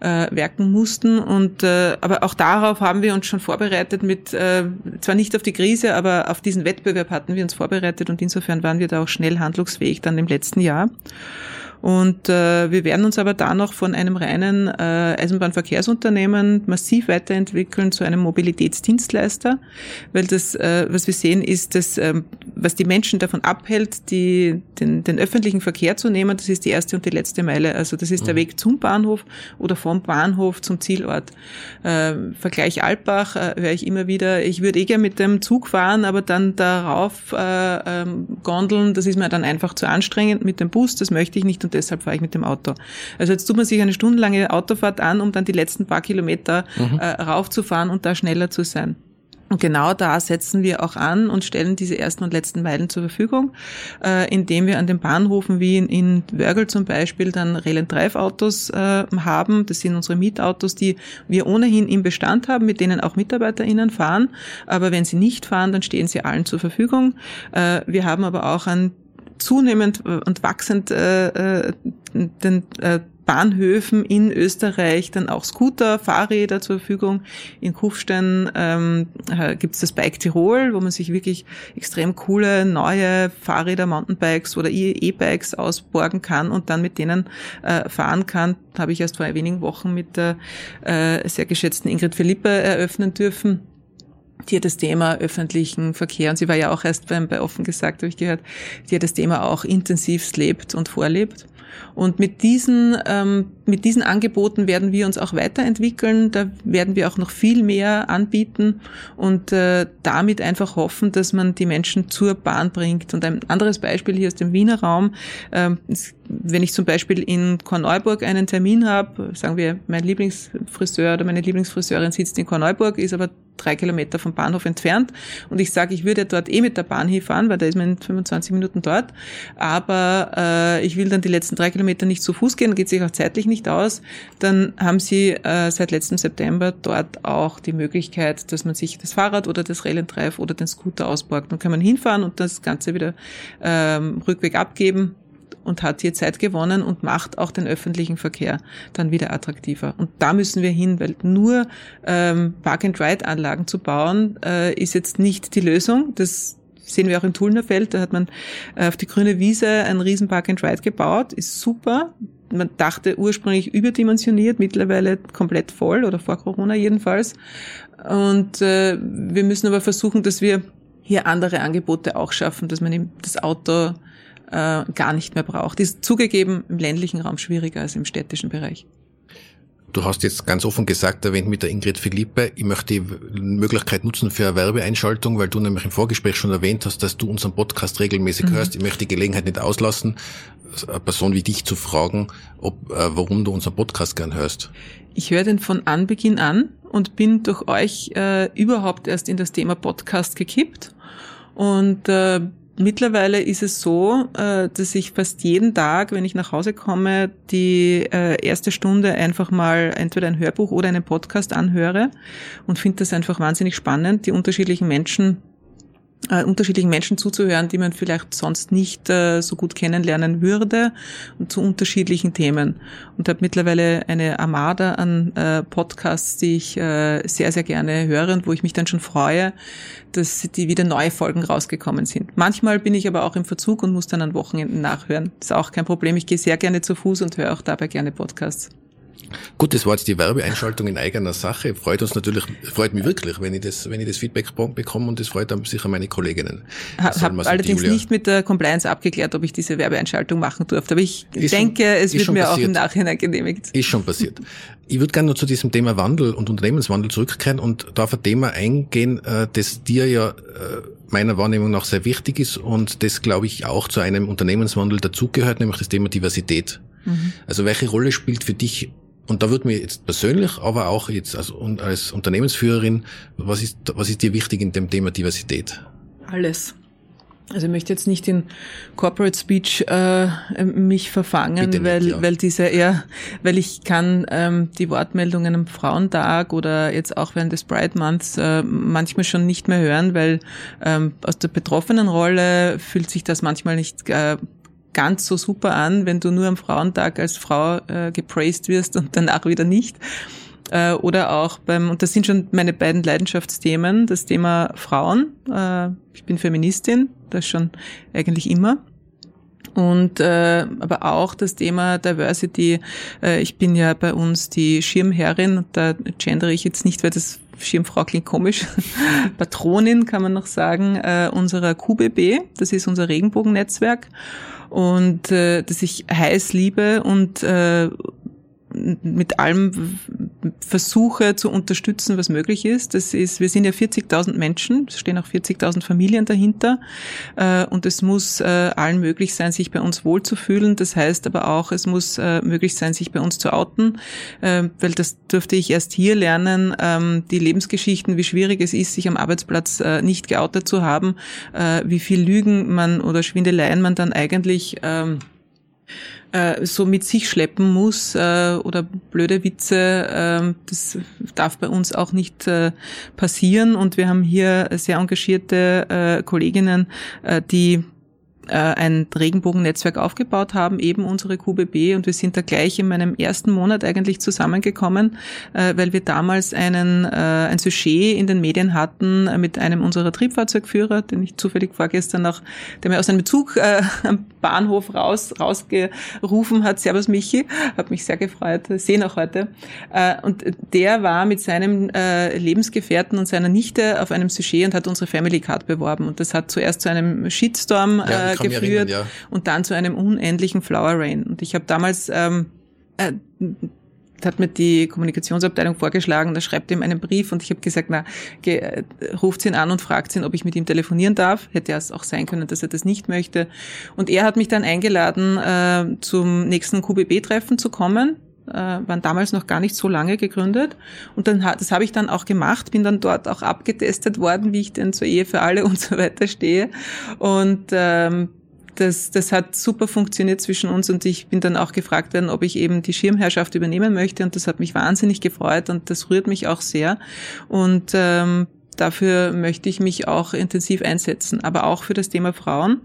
werken mussten. Und aber auch darauf haben wir uns schon vorbereitet mit äh, zwar nicht auf die Krise, aber auf diesen Wettbewerb hatten wir uns vorbereitet und insofern waren wir da auch schnell handlungsfähig dann im letzten Jahr. Und äh, wir werden uns aber da noch von einem reinen äh, Eisenbahnverkehrsunternehmen massiv weiterentwickeln zu einem Mobilitätsdienstleister, weil das, äh, was wir sehen, ist, dass ähm, was die Menschen davon abhält, die, den, den öffentlichen Verkehr zu nehmen, das ist die erste und die letzte Meile. Also das ist der Weg zum Bahnhof oder vom Bahnhof zum Zielort. Äh, Vergleich Alpbach äh, höre ich immer wieder, ich würde eh gerne mit dem Zug fahren, aber dann darauf äh, ähm, gondeln, das ist mir dann einfach zu anstrengend mit dem Bus, das möchte ich nicht und deshalb fahre ich mit dem Auto. Also jetzt tut man sich eine stundenlange Autofahrt an, um dann die letzten paar Kilometer mhm. äh, raufzufahren und da schneller zu sein. Und genau da setzen wir auch an und stellen diese ersten und letzten Meilen zur Verfügung, äh, indem wir an den Bahnhofen wie in, in Wörgl zum Beispiel dann Rail and Drive Autos äh, haben. Das sind unsere Mietautos, die wir ohnehin im Bestand haben, mit denen auch MitarbeiterInnen fahren. Aber wenn sie nicht fahren, dann stehen sie allen zur Verfügung. Äh, wir haben aber auch an zunehmend und wachsend äh, äh den äh, Bahnhöfen in Österreich dann auch Scooter, Fahrräder zur Verfügung. In Kufstein ähm, äh, gibt es das Bike Tirol, wo man sich wirklich extrem coole neue Fahrräder, Mountainbikes oder e- E-Bikes ausborgen kann und dann mit denen äh, fahren kann. Habe ich erst vor wenigen Wochen mit der äh, sehr geschätzten Ingrid Philippe eröffnen dürfen die hat das Thema öffentlichen Verkehr, und sie war ja auch erst beim, bei Offen gesagt, habe ich gehört, die hat das Thema auch intensivst lebt und vorlebt. Und mit diesen, ähm, mit diesen Angeboten werden wir uns auch weiterentwickeln. Da werden wir auch noch viel mehr anbieten und äh, damit einfach hoffen, dass man die Menschen zur Bahn bringt. Und ein anderes Beispiel hier aus dem Wiener Raum. Ähm, wenn ich zum Beispiel in Korneuburg einen Termin habe, sagen wir, mein Lieblingsfriseur oder meine Lieblingsfriseurin sitzt in Korneuburg, ist aber drei Kilometer vom Bahnhof entfernt und ich sage, ich würde dort eh mit der Bahn hinfahren, weil da ist man in 25 Minuten dort, aber äh, ich will dann die letzten drei Kilometer nicht zu Fuß gehen, geht sich auch zeitlich nicht aus, dann haben sie äh, seit letztem September dort auch die Möglichkeit, dass man sich das Fahrrad oder das Rail Drive oder den Scooter ausborgt. Dann kann man hinfahren und das Ganze wieder ähm, Rückweg abgeben und hat hier Zeit gewonnen und macht auch den öffentlichen Verkehr dann wieder attraktiver. Und da müssen wir hin, weil nur ähm, Park-and-Ride-Anlagen zu bauen, äh, ist jetzt nicht die Lösung. Das sehen wir auch im Tullnerfeld, da hat man äh, auf die grüne Wiese einen riesen Park-and-Ride gebaut, ist super. Man dachte ursprünglich überdimensioniert, mittlerweile komplett voll oder vor Corona jedenfalls. Und äh, wir müssen aber versuchen, dass wir hier andere Angebote auch schaffen, dass man das Auto äh, gar nicht mehr braucht. Ist zugegeben im ländlichen Raum schwieriger als im städtischen Bereich. Du hast jetzt ganz offen gesagt, erwähnt mit der Ingrid Philippe, ich möchte die Möglichkeit nutzen für eine Werbeeinschaltung, weil du nämlich im Vorgespräch schon erwähnt hast, dass du unseren Podcast regelmäßig mhm. hörst. Ich möchte die Gelegenheit nicht auslassen, eine Person wie dich zu fragen, ob, äh, warum du unseren Podcast gern hörst. Ich höre den von Anbeginn an und bin durch euch äh, überhaupt erst in das Thema Podcast gekippt und äh, Mittlerweile ist es so, äh, dass ich fast jeden Tag, wenn ich nach Hause komme, die äh, erste Stunde einfach mal entweder ein Hörbuch oder einen Podcast anhöre und finde das einfach wahnsinnig spannend, die unterschiedlichen Menschen äh, unterschiedlichen Menschen zuzuhören, die man vielleicht sonst nicht äh, so gut kennenlernen würde und zu unterschiedlichen Themen. Und habe mittlerweile eine Armada an äh, Podcasts, die ich äh, sehr, sehr gerne höre und wo ich mich dann schon freue, dass die wieder neue Folgen rausgekommen sind. Manchmal bin ich aber auch im Verzug und muss dann an Wochenenden nachhören. ist auch kein Problem. Ich gehe sehr gerne zu Fuß und höre auch dabei gerne Podcasts. Gut, das war jetzt die Werbeeinschaltung in eigener Sache. Freut uns natürlich, freut mich wirklich, wenn ich das, wenn ich das Feedback bekomme und das freut dann sicher meine Kolleginnen. Ich habe allerdings nicht mit der Compliance abgeklärt, ob ich diese Werbeeinschaltung machen durfte. Aber ich ist denke, schon, es wird mir passiert. auch im Nachhinein genehmigt. Ist schon passiert. Ich würde gerne noch zu diesem Thema Wandel und Unternehmenswandel zurückkehren und da auf ein Thema eingehen, äh, das dir ja äh, meiner Wahrnehmung nach sehr wichtig ist und das, glaube ich, auch zu einem Unternehmenswandel dazugehört, nämlich das Thema Diversität. Mhm. Also welche Rolle spielt für dich und da würde mir jetzt persönlich, aber auch jetzt als, als Unternehmensführerin, was ist, was ist dir wichtig in dem Thema Diversität? Alles. Also ich möchte jetzt nicht in Corporate Speech äh, mich verfangen, nicht, weil, ja. weil diese, ja, weil ich kann ähm, die Wortmeldungen am Frauentag oder jetzt auch während des Pride Months äh, manchmal schon nicht mehr hören, weil ähm, aus der betroffenen Rolle fühlt sich das manchmal nicht äh, ganz so super an, wenn du nur am Frauentag als Frau äh, gepraised wirst und danach wieder nicht. Äh, oder auch beim, und das sind schon meine beiden Leidenschaftsthemen, das Thema Frauen. Äh, ich bin Feministin, das schon eigentlich immer. Und äh, aber auch das Thema Diversity. Äh, ich bin ja bei uns die Schirmherrin, da gendere ich jetzt nicht, weil das Schirmfrau klingt komisch, Patronin kann man noch sagen, äh, unserer QBB, das ist unser Regenbogennetzwerk und äh, das ich heiß liebe und äh, mit allem versuche zu unterstützen, was möglich ist. Das ist, wir sind ja 40.000 Menschen, stehen auch 40.000 Familien dahinter äh, und es muss äh, allen möglich sein, sich bei uns wohlzufühlen. Das heißt aber auch, es muss äh, möglich sein, sich bei uns zu outen, weil das durfte ich erst hier lernen, ähm, die Lebensgeschichten, wie schwierig es ist, sich am Arbeitsplatz nicht geoutet zu haben, wie viel Lügen man oder Schwindeleien man dann eigentlich ähm, äh, so mit sich schleppen muss äh, oder blöde Witze, äh, das darf bei uns auch nicht äh, passieren. Und wir haben hier sehr engagierte äh, Kolleginnen, äh, die äh, ein Regenbogennetzwerk aufgebaut haben, eben unsere QBB. Und wir sind da gleich in meinem ersten Monat eigentlich zusammengekommen, äh, weil wir damals einen, äh, ein Sujet in den Medien hatten mit einem unserer Triebfahrzeugführer, den ich zufällig vorgestern noch, der mir aus einem Zug äh, am Bahnhof raus, rausgerufen hat. Servus Michi, hat mich sehr gefreut, sehen auch heute. Äh, und der war mit seinem äh, Lebensgefährten und seiner Nichte auf einem Sujet und hat unsere Family Card beworben. Und das hat zuerst zu einem Shitstorm ja, geführt erinnern, ja. und dann zu einem unendlichen Flower Rain. Und ich habe damals ähm, äh, hat mir die Kommunikationsabteilung vorgeschlagen, da schreibt ihm einen Brief und ich habe gesagt, na, ge, äh, ruft ihn an und fragt ihn, ob ich mit ihm telefonieren darf. Hätte es auch sein können, dass er das nicht möchte. Und er hat mich dann eingeladen, äh, zum nächsten QBB-Treffen zu kommen waren damals noch gar nicht so lange gegründet. Und dann das habe ich dann auch gemacht, bin dann dort auch abgetestet worden, wie ich denn zur Ehe für alle und so weiter stehe. Und ähm, das, das hat super funktioniert zwischen uns und ich bin dann auch gefragt worden, ob ich eben die Schirmherrschaft übernehmen möchte und das hat mich wahnsinnig gefreut und das rührt mich auch sehr. Und ähm, dafür möchte ich mich auch intensiv einsetzen, aber auch für das Thema Frauen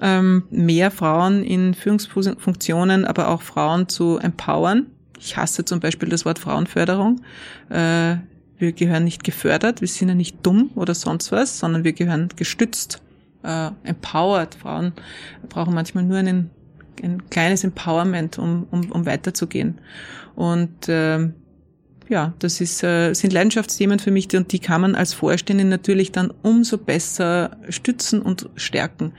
ähm, mehr Frauen in Führungsfunktionen, aber auch Frauen zu empowern. Ich hasse zum Beispiel das Wort Frauenförderung. Äh, wir gehören nicht gefördert, wir sind ja nicht dumm oder sonst was, sondern wir gehören gestützt, äh, empowered. Frauen brauchen manchmal nur einen, ein kleines Empowerment, um, um, um weiterzugehen. Und äh, ja, das ist, äh, sind Leidenschaftsthemen für mich und die kann man als Vorständin natürlich dann umso besser stützen und stärken.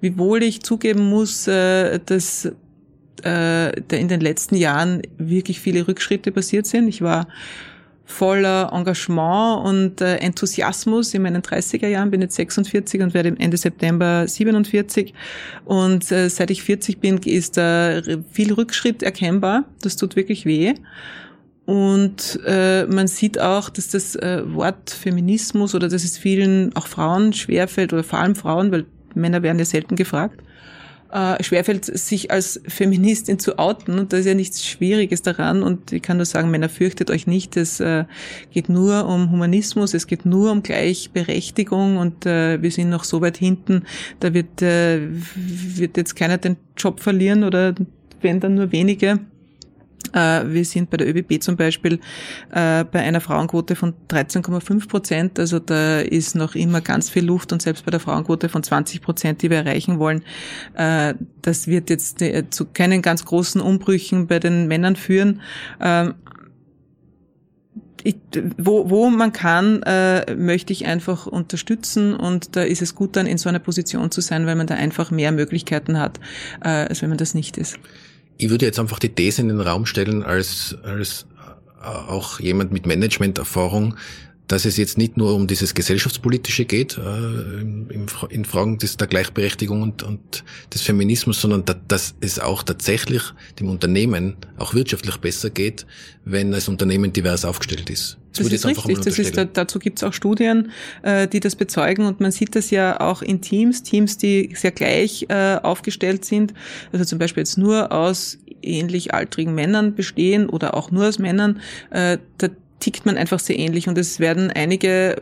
Wiewohl ich zugeben muss, äh, dass äh, in den letzten Jahren wirklich viele Rückschritte passiert sind. Ich war voller Engagement und äh, Enthusiasmus in meinen 30er Jahren, bin jetzt 46 und werde Ende September 47. Und äh, seit ich 40 bin, ist da viel Rückschritt erkennbar. Das tut wirklich weh. Und äh, man sieht auch, dass das äh, Wort Feminismus oder dass es vielen, auch Frauen, schwerfällt, oder vor allem Frauen, weil Männer werden ja selten gefragt, äh, schwerfällt, sich als Feministin zu outen. Und da ist ja nichts Schwieriges daran. Und ich kann nur sagen, Männer fürchtet euch nicht. Es äh, geht nur um Humanismus, es geht nur um Gleichberechtigung und äh, wir sind noch so weit hinten, da wird, äh, wird jetzt keiner den Job verlieren oder wenn dann nur wenige. Äh, wir sind bei der ÖBB zum Beispiel äh, bei einer Frauenquote von 13,5 Prozent. Also da ist noch immer ganz viel Luft und selbst bei der Frauenquote von 20 Prozent, die wir erreichen wollen, äh, das wird jetzt zu keinen ganz großen Umbrüchen bei den Männern führen. Ähm, ich, wo, wo man kann, äh, möchte ich einfach unterstützen und da ist es gut dann in so einer Position zu sein, weil man da einfach mehr Möglichkeiten hat, äh, als wenn man das nicht ist. Ich würde jetzt einfach die These in den Raum stellen, als, als äh, auch jemand mit Management-Erfahrung, dass es jetzt nicht nur um dieses gesellschaftspolitische geht, äh, in, in Fragen des, der Gleichberechtigung und, und des Feminismus, sondern da, dass es auch tatsächlich dem Unternehmen auch wirtschaftlich besser geht, wenn das Unternehmen divers aufgestellt ist. Das, das ist richtig. Das ist, dazu gibt es auch Studien, äh, die das bezeugen und man sieht das ja auch in Teams, Teams, die sehr gleich äh, aufgestellt sind, also zum Beispiel jetzt nur aus ähnlich altrigen Männern bestehen oder auch nur aus Männern, äh, da tickt man einfach sehr ähnlich und es werden einige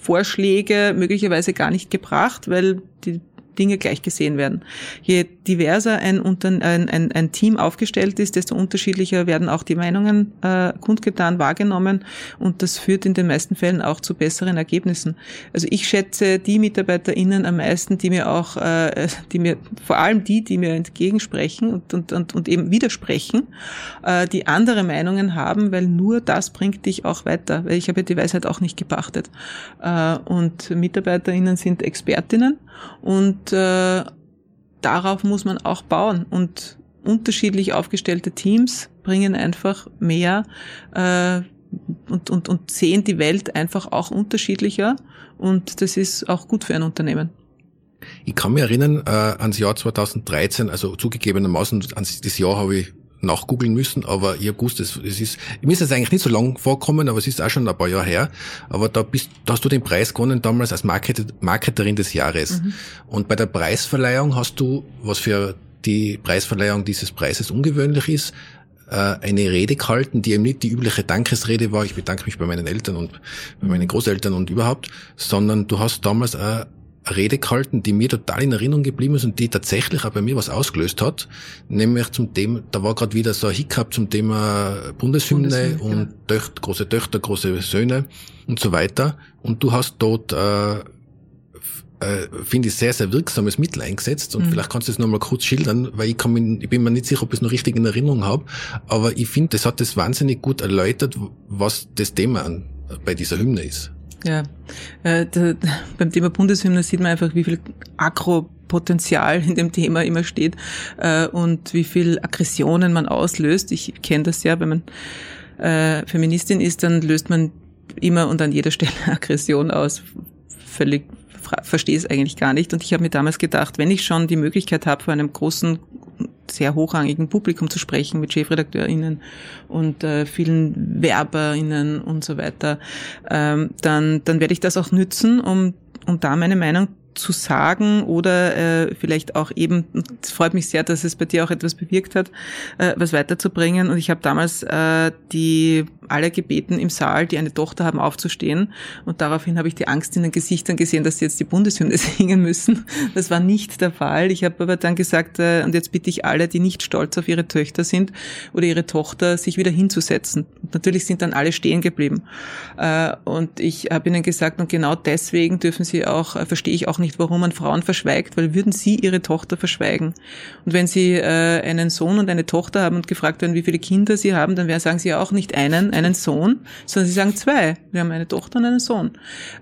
Vorschläge möglicherweise gar nicht gebracht, weil die Dinge gleich gesehen werden. Je diverser ein, ein, ein, ein Team aufgestellt ist, desto unterschiedlicher werden auch die Meinungen äh, kundgetan, wahrgenommen und das führt in den meisten Fällen auch zu besseren Ergebnissen. Also ich schätze die MitarbeiterInnen am meisten, die mir auch, äh, die mir, vor allem die, die mir entgegensprechen und, und, und, und eben widersprechen, äh, die andere Meinungen haben, weil nur das bringt dich auch weiter, weil ich habe die Weisheit auch nicht gepachtet. Äh, und MitarbeiterInnen sind Expertinnen und äh, darauf muss man auch bauen. Und unterschiedlich aufgestellte Teams bringen einfach mehr äh, und, und, und sehen die Welt einfach auch unterschiedlicher und das ist auch gut für ein Unternehmen. Ich kann mich erinnern äh, ans Jahr 2013, also zugegebenermaßen, an das Jahr habe ich nachgoogeln müssen, aber ich habe gewusst, es, es ist, mir ist es eigentlich nicht so lang vorkommen, aber es ist auch schon ein paar Jahre her. Aber da bist, da hast du den Preis gewonnen damals als Market, Marketerin des Jahres. Mhm. Und bei der Preisverleihung hast du, was für die Preisverleihung dieses Preises ungewöhnlich ist, äh, eine Rede gehalten, die eben nicht die übliche Dankesrede war, ich bedanke mich bei meinen Eltern und bei meinen Großeltern und überhaupt, sondern du hast damals eine Rede gehalten, die mir total in Erinnerung geblieben ist und die tatsächlich auch bei mir was ausgelöst hat, nämlich zum Thema, da war gerade wieder so ein Hiccup zum Thema Bundeshymne, Bundeshymne und ja. Töchter, große Töchter, große Söhne und so weiter. Und du hast dort äh, äh, finde ich, sehr, sehr wirksames Mittel eingesetzt. Und mhm. vielleicht kannst du es nochmal kurz schildern, weil ich, kann mich, ich bin mir nicht sicher, ob ich es noch richtig in Erinnerung habe. Aber ich finde, das hat das wahnsinnig gut erläutert, was das Thema bei dieser Hymne ist. Ja, äh, da, beim Thema Bundeshymne sieht man einfach, wie viel Akropotenzial in dem Thema immer steht äh, und wie viel Aggressionen man auslöst. Ich kenne das ja, wenn man äh, Feministin ist, dann löst man immer und an jeder Stelle Aggression aus. Völlig verstehe es eigentlich gar nicht. Und ich habe mir damals gedacht, wenn ich schon die Möglichkeit habe, vor einem großen, sehr hochrangigen Publikum zu sprechen, mit ChefredakteurInnen und äh, vielen WerberInnen und so weiter, ähm, dann, dann werde ich das auch nützen, um, um da meine Meinung zu sagen oder äh, vielleicht auch eben, es freut mich sehr, dass es bei dir auch etwas bewirkt hat, äh, was weiterzubringen. Und ich habe damals äh, die alle gebeten im Saal, die eine Tochter haben, aufzustehen. Und daraufhin habe ich die Angst in den Gesichtern gesehen, dass sie jetzt die Bundeshymne singen müssen. Das war nicht der Fall. Ich habe aber dann gesagt, äh, und jetzt bitte ich alle, die nicht stolz auf ihre Töchter sind oder ihre Tochter, sich wieder hinzusetzen. Und natürlich sind dann alle stehen geblieben. Äh, und ich habe ihnen gesagt, und genau deswegen dürfen sie auch, äh, verstehe ich auch nicht, warum man Frauen verschweigt, weil würden sie ihre Tochter verschweigen. Und wenn sie einen Sohn und eine Tochter haben und gefragt werden, wie viele Kinder sie haben, dann sagen sie auch nicht einen, einen Sohn, sondern sie sagen zwei. Wir haben eine Tochter und einen Sohn.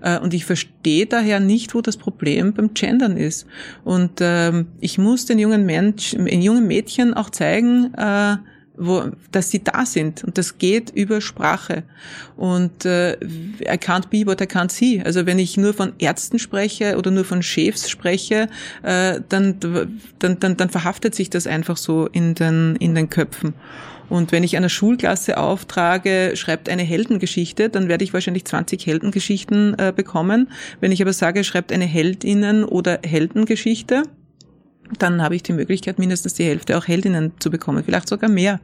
Äh, und ich verstehe daher nicht, wo das Problem beim Gendern ist. Und ähm, ich muss den jungen Menschen, den jungen Mädchen auch zeigen, äh, wo, dass sie da sind. Und das geht über Sprache. Und äh, I can't be what I can't see. Also wenn ich nur von Ärzten spreche oder nur von Chefs spreche, äh, dann, dann, dann, dann verhaftet sich das einfach so in den, in den Köpfen. Und wenn ich einer Schulklasse auftrage, schreibt eine Heldengeschichte, dann werde ich wahrscheinlich 20 Heldengeschichten äh, bekommen. Wenn ich aber sage, schreibt eine Heldinnen- oder Heldengeschichte, dann habe ich die Möglichkeit, mindestens die Hälfte auch Heldinnen zu bekommen, vielleicht sogar mehr.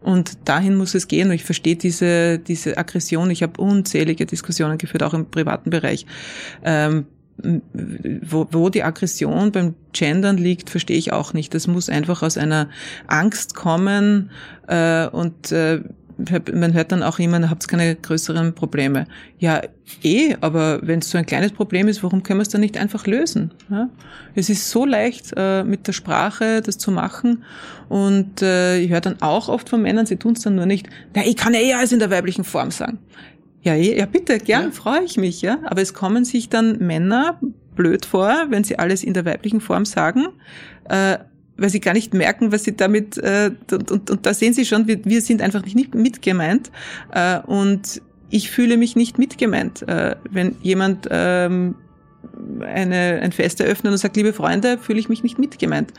Und dahin muss es gehen. Und ich verstehe diese, diese Aggression. Ich habe unzählige Diskussionen geführt, auch im privaten Bereich. Ähm, wo, wo die Aggression beim Gendern liegt, verstehe ich auch nicht. Das muss einfach aus einer Angst kommen äh, und äh, man hört dann auch immer, habt keine größeren Probleme. Ja, eh, aber wenn es so ein kleines Problem ist, warum können wir es dann nicht einfach lösen? Ja? Es ist so leicht, äh, mit der Sprache das zu machen. Und äh, ich höre dann auch oft von Männern, sie tun es dann nur nicht, na, ich kann ja eh alles in der weiblichen Form sagen. Ja, eh, ja bitte, gern, ja. freue ich mich, ja. Aber es kommen sich dann Männer blöd vor, wenn sie alles in der weiblichen Form sagen. Äh, weil sie gar nicht merken, was sie damit, äh, und, und, und da sehen sie schon, wir, wir sind einfach nicht mitgemeint. Äh, und ich fühle mich nicht mitgemeint, äh, wenn jemand ähm, eine, ein Fest eröffnet und sagt, liebe Freunde, fühle ich mich nicht mitgemeint.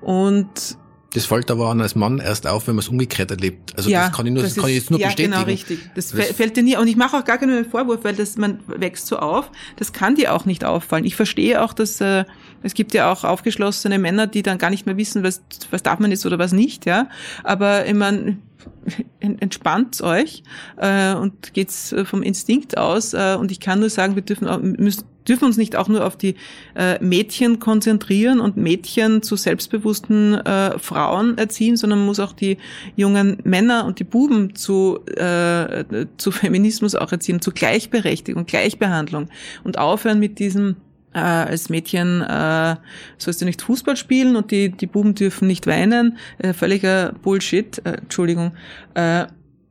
Und das fällt aber an als Mann erst auf, wenn man es umgekehrt erlebt. Also ja, das kann ich nur, das, das kann ich jetzt nur ja, bestätigen. Ja, genau, richtig. Das, das fällt dir nie, und ich mache auch gar keinen Vorwurf, weil das, man wächst so auf. Das kann dir auch nicht auffallen. Ich verstehe auch, dass, äh, es gibt ja auch aufgeschlossene Männer, die dann gar nicht mehr wissen, was, was darf man jetzt oder was nicht, ja. Aber ich meine, entspannt euch äh, und geht's vom Instinkt aus. Äh, und ich kann nur sagen, wir dürfen, auch, müssen, dürfen uns nicht auch nur auf die äh, Mädchen konzentrieren und Mädchen zu selbstbewussten äh, Frauen erziehen, sondern muss auch die jungen Männer und die Buben zu, äh, zu Feminismus auch erziehen, zu Gleichberechtigung, Gleichbehandlung und aufhören mit diesem äh, als Mädchen äh, sollst du nicht Fußball spielen und die, die Buben dürfen nicht weinen. Äh, völliger Bullshit, äh, Entschuldigung. Äh,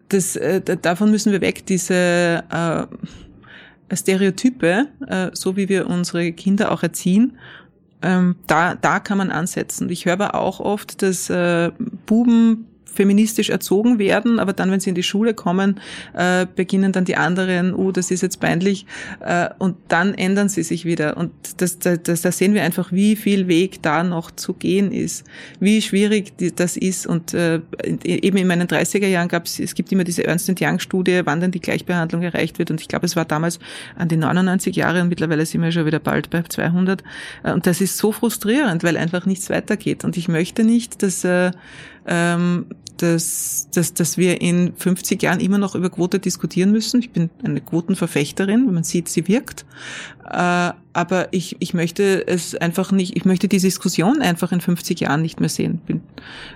das, äh, davon müssen wir weg, diese äh, Stereotype, äh, so wie wir unsere Kinder auch erziehen. Ähm, da, da kann man ansetzen. Ich höre aber auch oft, dass äh, Buben feministisch erzogen werden, aber dann, wenn sie in die Schule kommen, äh, beginnen dann die anderen, uh, das ist jetzt peinlich, äh, und dann ändern sie sich wieder. Und das, das, das, da sehen wir einfach, wie viel Weg da noch zu gehen ist, wie schwierig das ist. Und äh, eben in meinen 30er Jahren gab es, es gibt immer diese Ernst Young-Studie, wann denn die Gleichbehandlung erreicht wird. Und ich glaube, es war damals an die 99 Jahre und mittlerweile sind wir schon wieder bald bei 200. Äh, und das ist so frustrierend, weil einfach nichts weitergeht. Und ich möchte nicht, dass äh, ähm, dass, dass, dass wir in 50 Jahren immer noch über Quote diskutieren müssen. Ich bin eine Quotenverfechterin, man sieht, sie wirkt. Äh, aber ich, ich möchte es einfach nicht, ich möchte die Diskussion einfach in 50 Jahren nicht mehr sehen. Bin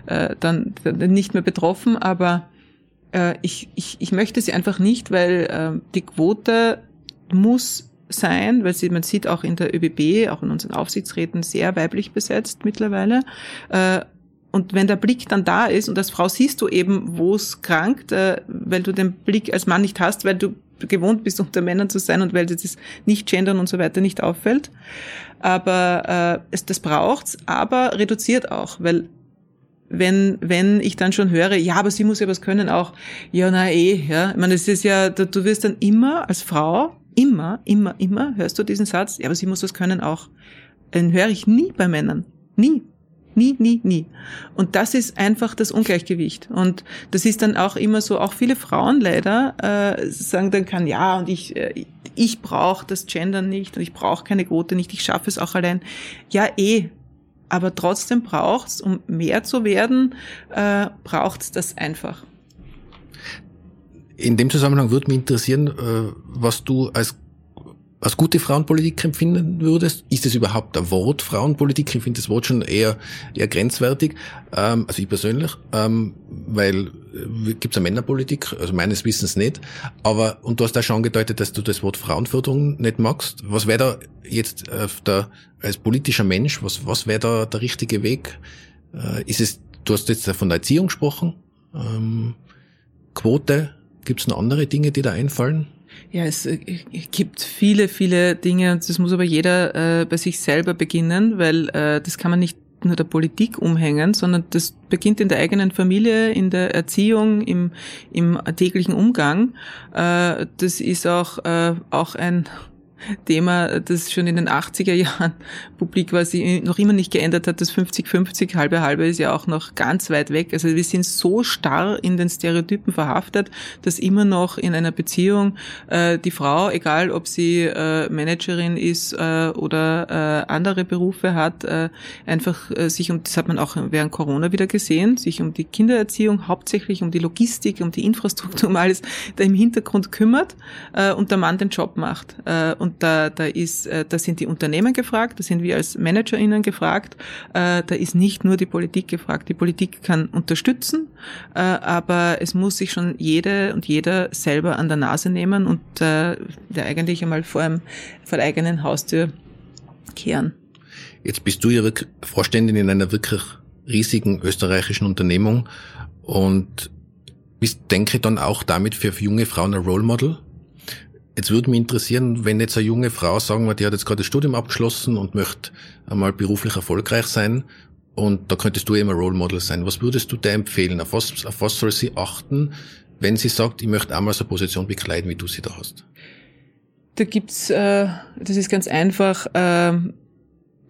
äh, dann nicht mehr betroffen, aber äh, ich, ich, ich möchte sie einfach nicht, weil die Quote muss sein, weil sie, man sieht auch in der ÖBB, auch in unseren Aufsichtsräten sehr weiblich besetzt mittlerweile. Und wenn der Blick dann da ist, und als Frau siehst du eben, wo es krankt, äh, weil du den Blick als Mann nicht hast, weil du gewohnt bist, unter Männern zu sein und weil dir das nicht gendern und so weiter nicht auffällt. Aber äh, es, das braucht's, aber reduziert auch, weil wenn, wenn ich dann schon höre, ja, aber sie muss ja was können auch, ja, na eh, ja. Ich meine, es ist ja, du wirst dann immer als Frau, immer, immer, immer, hörst du diesen Satz, ja, aber sie muss was können auch. Den höre ich nie bei Männern. Nie. Nie, nie, nie. Und das ist einfach das Ungleichgewicht. Und das ist dann auch immer so, auch viele Frauen leider äh, sagen dann kann, ja, und ich, äh, ich brauche das Gendern nicht und ich brauche keine Quote nicht, ich schaffe es auch allein. Ja, eh. Aber trotzdem braucht's, um mehr zu werden, äh, braucht's das einfach. In dem Zusammenhang würde mich interessieren, äh, was du als als gute Frauenpolitik empfinden würdest? Ist es überhaupt ein Wort Frauenpolitik? Ich finde das Wort schon eher, eher grenzwertig, ähm, also ich persönlich, ähm, weil äh, gibt es eine Männerpolitik, also meines Wissens nicht, aber, und du hast da schon angedeutet, dass du das Wort Frauenförderung nicht magst. Was wäre da jetzt äh, der, als politischer Mensch, was, was wäre da der richtige Weg? Äh, ist es, du hast jetzt von der Erziehung gesprochen, ähm, Quote, gibt es noch andere Dinge, die da einfallen? Ja, es äh, gibt viele, viele Dinge und das muss aber jeder äh, bei sich selber beginnen, weil äh, das kann man nicht nur der Politik umhängen, sondern das beginnt in der eigenen Familie, in der Erziehung, im, im täglichen Umgang. Äh, das ist auch, äh, auch ein Thema, das schon in den 80er Jahren publik war, sich noch immer nicht geändert hat. Das 50-50, halbe halbe ist ja auch noch ganz weit weg. Also wir sind so starr in den Stereotypen verhaftet, dass immer noch in einer Beziehung äh, die Frau, egal ob sie äh, Managerin ist äh, oder äh, andere Berufe hat, äh, einfach äh, sich um, das hat man auch während Corona wieder gesehen, sich um die Kindererziehung, hauptsächlich um die Logistik, um die Infrastruktur, um alles da im Hintergrund kümmert äh, und der Mann den Job macht. Äh, und da, da ist, äh, da sind die Unternehmen gefragt, da sind wir als ManagerInnen gefragt, äh, da ist nicht nur die Politik gefragt. Die Politik kann unterstützen, äh, aber es muss sich schon jede und jeder selber an der Nase nehmen und der eigentlich einmal vor, einem, vor der eigenen Haustür kehren. Jetzt bist du ja Vorständin in einer wirklich riesigen österreichischen Unternehmung und bist, denke ich, dann auch damit für junge Frauen ein Role Model. Jetzt würde mich interessieren, wenn jetzt eine junge Frau sagen wir, die hat jetzt gerade das Studium abgeschlossen und möchte einmal beruflich erfolgreich sein und da könntest du eben ein Role Model sein. Was würdest du dir empfehlen? Auf was, auf was soll sie achten, wenn sie sagt, ich möchte einmal so eine Position bekleiden, wie du sie da hast? Da gibt's, äh, das ist ganz einfach, äh,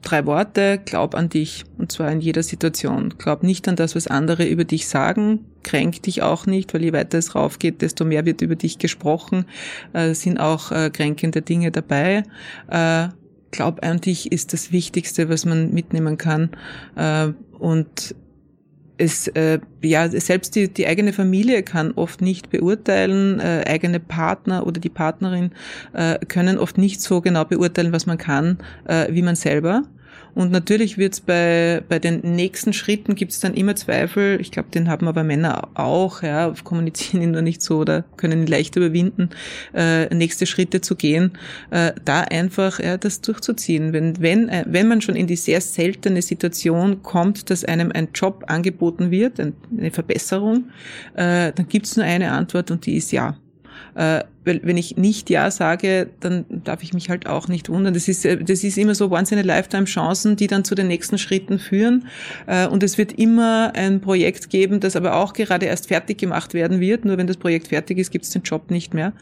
drei Worte, glaub an dich, und zwar in jeder Situation. Glaub nicht an das, was andere über dich sagen, kränk dich auch nicht, weil je weiter es raufgeht, desto mehr wird über dich gesprochen, äh, sind auch äh, kränkende Dinge dabei. Äh, glaub an dich ist das Wichtigste, was man mitnehmen kann. Äh, und es, äh, ja, selbst die, die eigene Familie kann oft nicht beurteilen, äh, eigene Partner oder die Partnerin äh, können oft nicht so genau beurteilen, was man kann, äh, wie man selber. Und natürlich wird es bei, bei den nächsten Schritten gibt es dann immer Zweifel. Ich glaube, den haben aber Männer auch, ja, kommunizieren ihn nur nicht so oder können ihn leicht überwinden, äh, nächste Schritte zu gehen, äh, da einfach ja, das durchzuziehen. Wenn, wenn, äh, wenn man schon in die sehr seltene Situation kommt, dass einem ein Job angeboten wird, eine Verbesserung, äh, dann gibt es nur eine Antwort und die ist ja. Äh, weil wenn ich nicht Ja sage, dann darf ich mich halt auch nicht wundern. Das ist, äh, das ist immer so once lifetime Chancen, die dann zu den nächsten Schritten führen. Äh, und es wird immer ein Projekt geben, das aber auch gerade erst fertig gemacht werden wird. Nur wenn das Projekt fertig ist, gibt es den Job nicht mehr.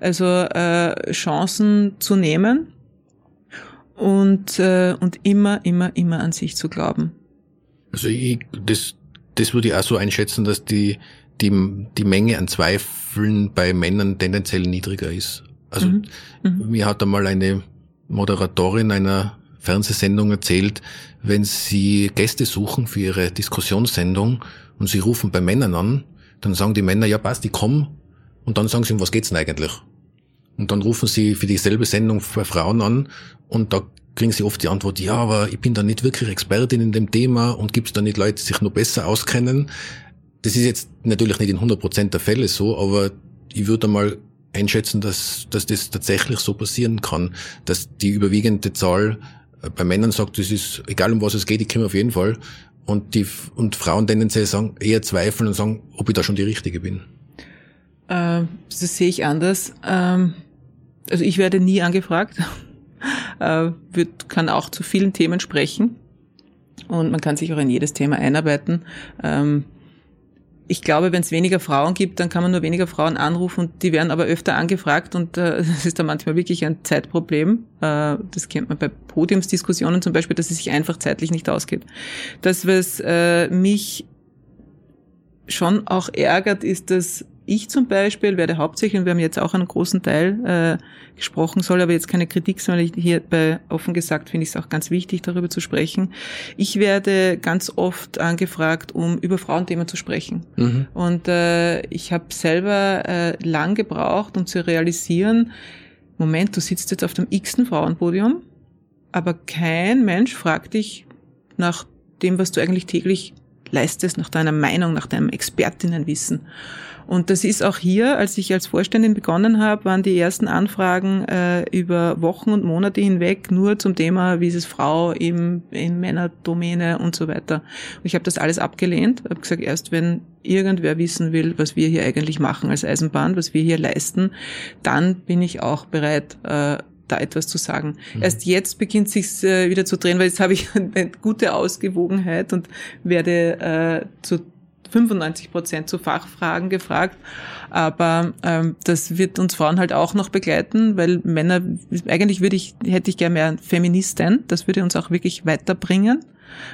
Also äh, Chancen zu nehmen und, und immer, immer, immer an sich zu glauben. Also ich, das, das würde ich auch so einschätzen, dass die, die, die Menge an Zweifeln bei Männern tendenziell niedriger ist. Also mhm. Mhm. mir hat einmal eine Moderatorin einer Fernsehsendung erzählt, wenn sie Gäste suchen für ihre Diskussionssendung und sie rufen bei Männern an, dann sagen die Männer, ja passt, die kommen und dann sagen sie, um was geht's denn eigentlich? Und dann rufen sie für dieselbe Sendung bei Frauen an und da kriegen sie oft die Antwort, ja, aber ich bin da nicht wirklich Expertin in dem Thema und gibt es da nicht Leute, die sich noch besser auskennen. Das ist jetzt natürlich nicht in 100% der Fälle so, aber ich würde mal einschätzen, dass, dass das tatsächlich so passieren kann, dass die überwiegende Zahl äh, bei Männern sagt, das ist egal um was es geht, ich komme auf jeden Fall. Und die und Frauen tendenziell sagen, eher zweifeln und sagen, ob ich da schon die Richtige bin. Äh, das sehe ich anders. Ähm, also ich werde nie angefragt äh, wird, kann auch zu vielen Themen sprechen und man kann sich auch in jedes Thema einarbeiten. Ähm, ich glaube, wenn es weniger Frauen gibt, dann kann man nur weniger Frauen anrufen und die werden aber öfter angefragt und äh, das ist da manchmal wirklich ein Zeitproblem. Äh, das kennt man bei Podiumsdiskussionen zum Beispiel, dass es sich einfach zeitlich nicht ausgeht. Das, was äh, mich schon auch ärgert, ist, dass ich zum Beispiel werde hauptsächlich, und wir haben jetzt auch einen großen Teil äh, gesprochen, soll aber jetzt keine Kritik sein, weil ich hier bei offen gesagt finde ich es auch ganz wichtig, darüber zu sprechen. Ich werde ganz oft angefragt, um über Frauenthemen zu sprechen. Mhm. Und äh, ich habe selber äh, lang gebraucht, um zu realisieren, Moment, du sitzt jetzt auf dem x-ten Frauenpodium, aber kein Mensch fragt dich nach dem, was du eigentlich täglich leistest, nach deiner Meinung, nach deinem Expertinnenwissen. Und das ist auch hier, als ich als Vorständin begonnen habe, waren die ersten Anfragen äh, über Wochen und Monate hinweg nur zum Thema, wie ist es Frau im, in Männerdomäne und so weiter. Und ich habe das alles abgelehnt, habe gesagt, erst wenn irgendwer wissen will, was wir hier eigentlich machen als Eisenbahn, was wir hier leisten, dann bin ich auch bereit, äh, da etwas zu sagen. Mhm. Erst jetzt beginnt sich äh, wieder zu drehen, weil jetzt habe ich eine gute Ausgewogenheit und werde äh, zu 95 Prozent zu Fachfragen gefragt. Aber ähm, das wird uns Frauen halt auch noch begleiten, weil Männer, eigentlich würde ich, hätte ich gerne mehr Feministen. Das würde uns auch wirklich weiterbringen.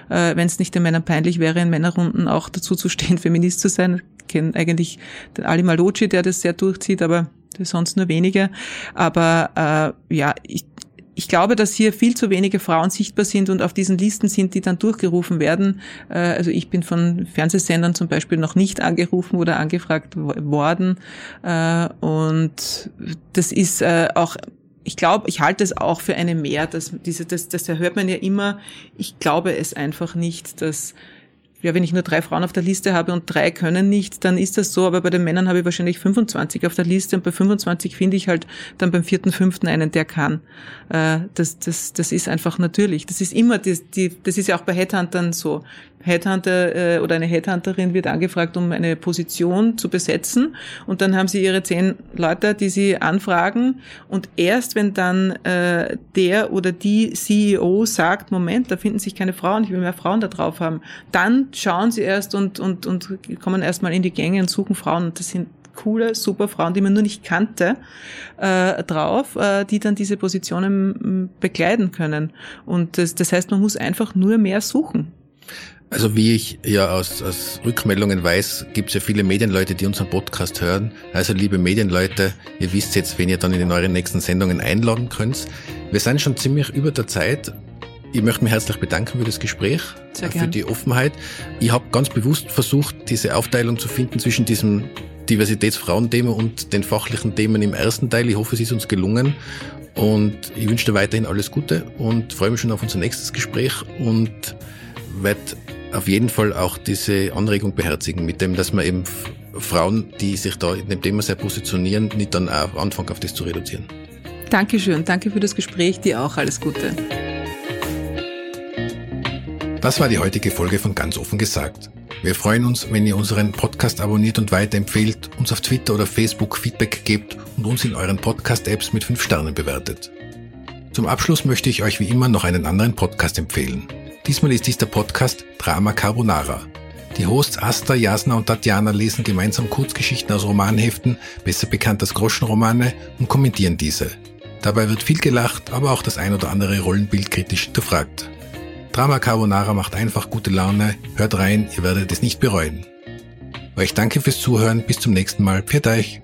Äh, Wenn es nicht den Männern peinlich wäre, in Männerrunden auch dazu zu stehen, Feminist zu sein. Ich kenne eigentlich den Ali Malocci, der das sehr durchzieht, aber sonst nur wenige. Aber äh, ja, ich, ich glaube, dass hier viel zu wenige Frauen sichtbar sind und auf diesen Listen sind, die dann durchgerufen werden. Äh, also ich bin von Fernsehsendern zum Beispiel noch nicht angerufen oder angefragt worden. Äh, und das ist äh, auch ich glaube, ich halte es auch für eine Mehr, dass diese, das, das hört man ja immer. Ich glaube es einfach nicht, dass ja, wenn ich nur drei Frauen auf der Liste habe und drei können nicht, dann ist das so. Aber bei den Männern habe ich wahrscheinlich 25 auf der Liste und bei 25 finde ich halt dann beim vierten, fünften einen, der kann. Äh, das, das, das ist einfach natürlich. Das ist immer, die, die, das ist ja auch bei Headhuntern so. Headhunter äh, oder eine Headhunterin wird angefragt, um eine Position zu besetzen und dann haben sie ihre zehn Leute, die sie anfragen und erst wenn dann äh, der oder die CEO sagt, Moment, da finden sich keine Frauen, ich will mehr Frauen da drauf haben, dann schauen sie erst und, und, und kommen erstmal in die Gänge und suchen Frauen und das sind coole, super Frauen, die man nur nicht kannte, äh, drauf, äh, die dann diese Positionen bekleiden können. Und das, das heißt, man muss einfach nur mehr suchen. Also wie ich ja aus, aus Rückmeldungen weiß, gibt es ja viele Medienleute, die unseren Podcast hören. Also liebe Medienleute, ihr wisst jetzt, wen ihr dann in euren nächsten Sendungen einladen könnt. Wir sind schon ziemlich über der Zeit. Ich möchte mich herzlich bedanken für das Gespräch, Sehr für gern. die Offenheit. Ich habe ganz bewusst versucht, diese Aufteilung zu finden zwischen diesem Diversitätsfrauenthema und den fachlichen Themen im ersten Teil. Ich hoffe, es ist uns gelungen. Und ich wünsche dir weiterhin alles Gute und freue mich schon auf unser nächstes Gespräch und werde auf jeden Fall auch diese Anregung beherzigen, mit dem, dass man eben Frauen, die sich da in dem Thema sehr positionieren, nicht dann auch anfangen, auf das zu reduzieren. Dankeschön, danke für das Gespräch, dir auch alles Gute. Das war die heutige Folge von Ganz offen gesagt. Wir freuen uns, wenn ihr unseren Podcast abonniert und weiterempfehlt, uns auf Twitter oder Facebook Feedback gebt und uns in euren Podcast-Apps mit 5 Sternen bewertet. Zum Abschluss möchte ich euch wie immer noch einen anderen Podcast empfehlen. Diesmal ist dies der Podcast Drama Carbonara. Die Hosts Asta, Jasna und Tatjana lesen gemeinsam Kurzgeschichten aus Romanheften, besser bekannt als Groschenromane, und kommentieren diese. Dabei wird viel gelacht, aber auch das ein oder andere Rollenbild kritisch hinterfragt. Drama Carbonara macht einfach gute Laune, hört rein, ihr werdet es nicht bereuen. Euch danke fürs Zuhören, bis zum nächsten Mal, pfiat euch!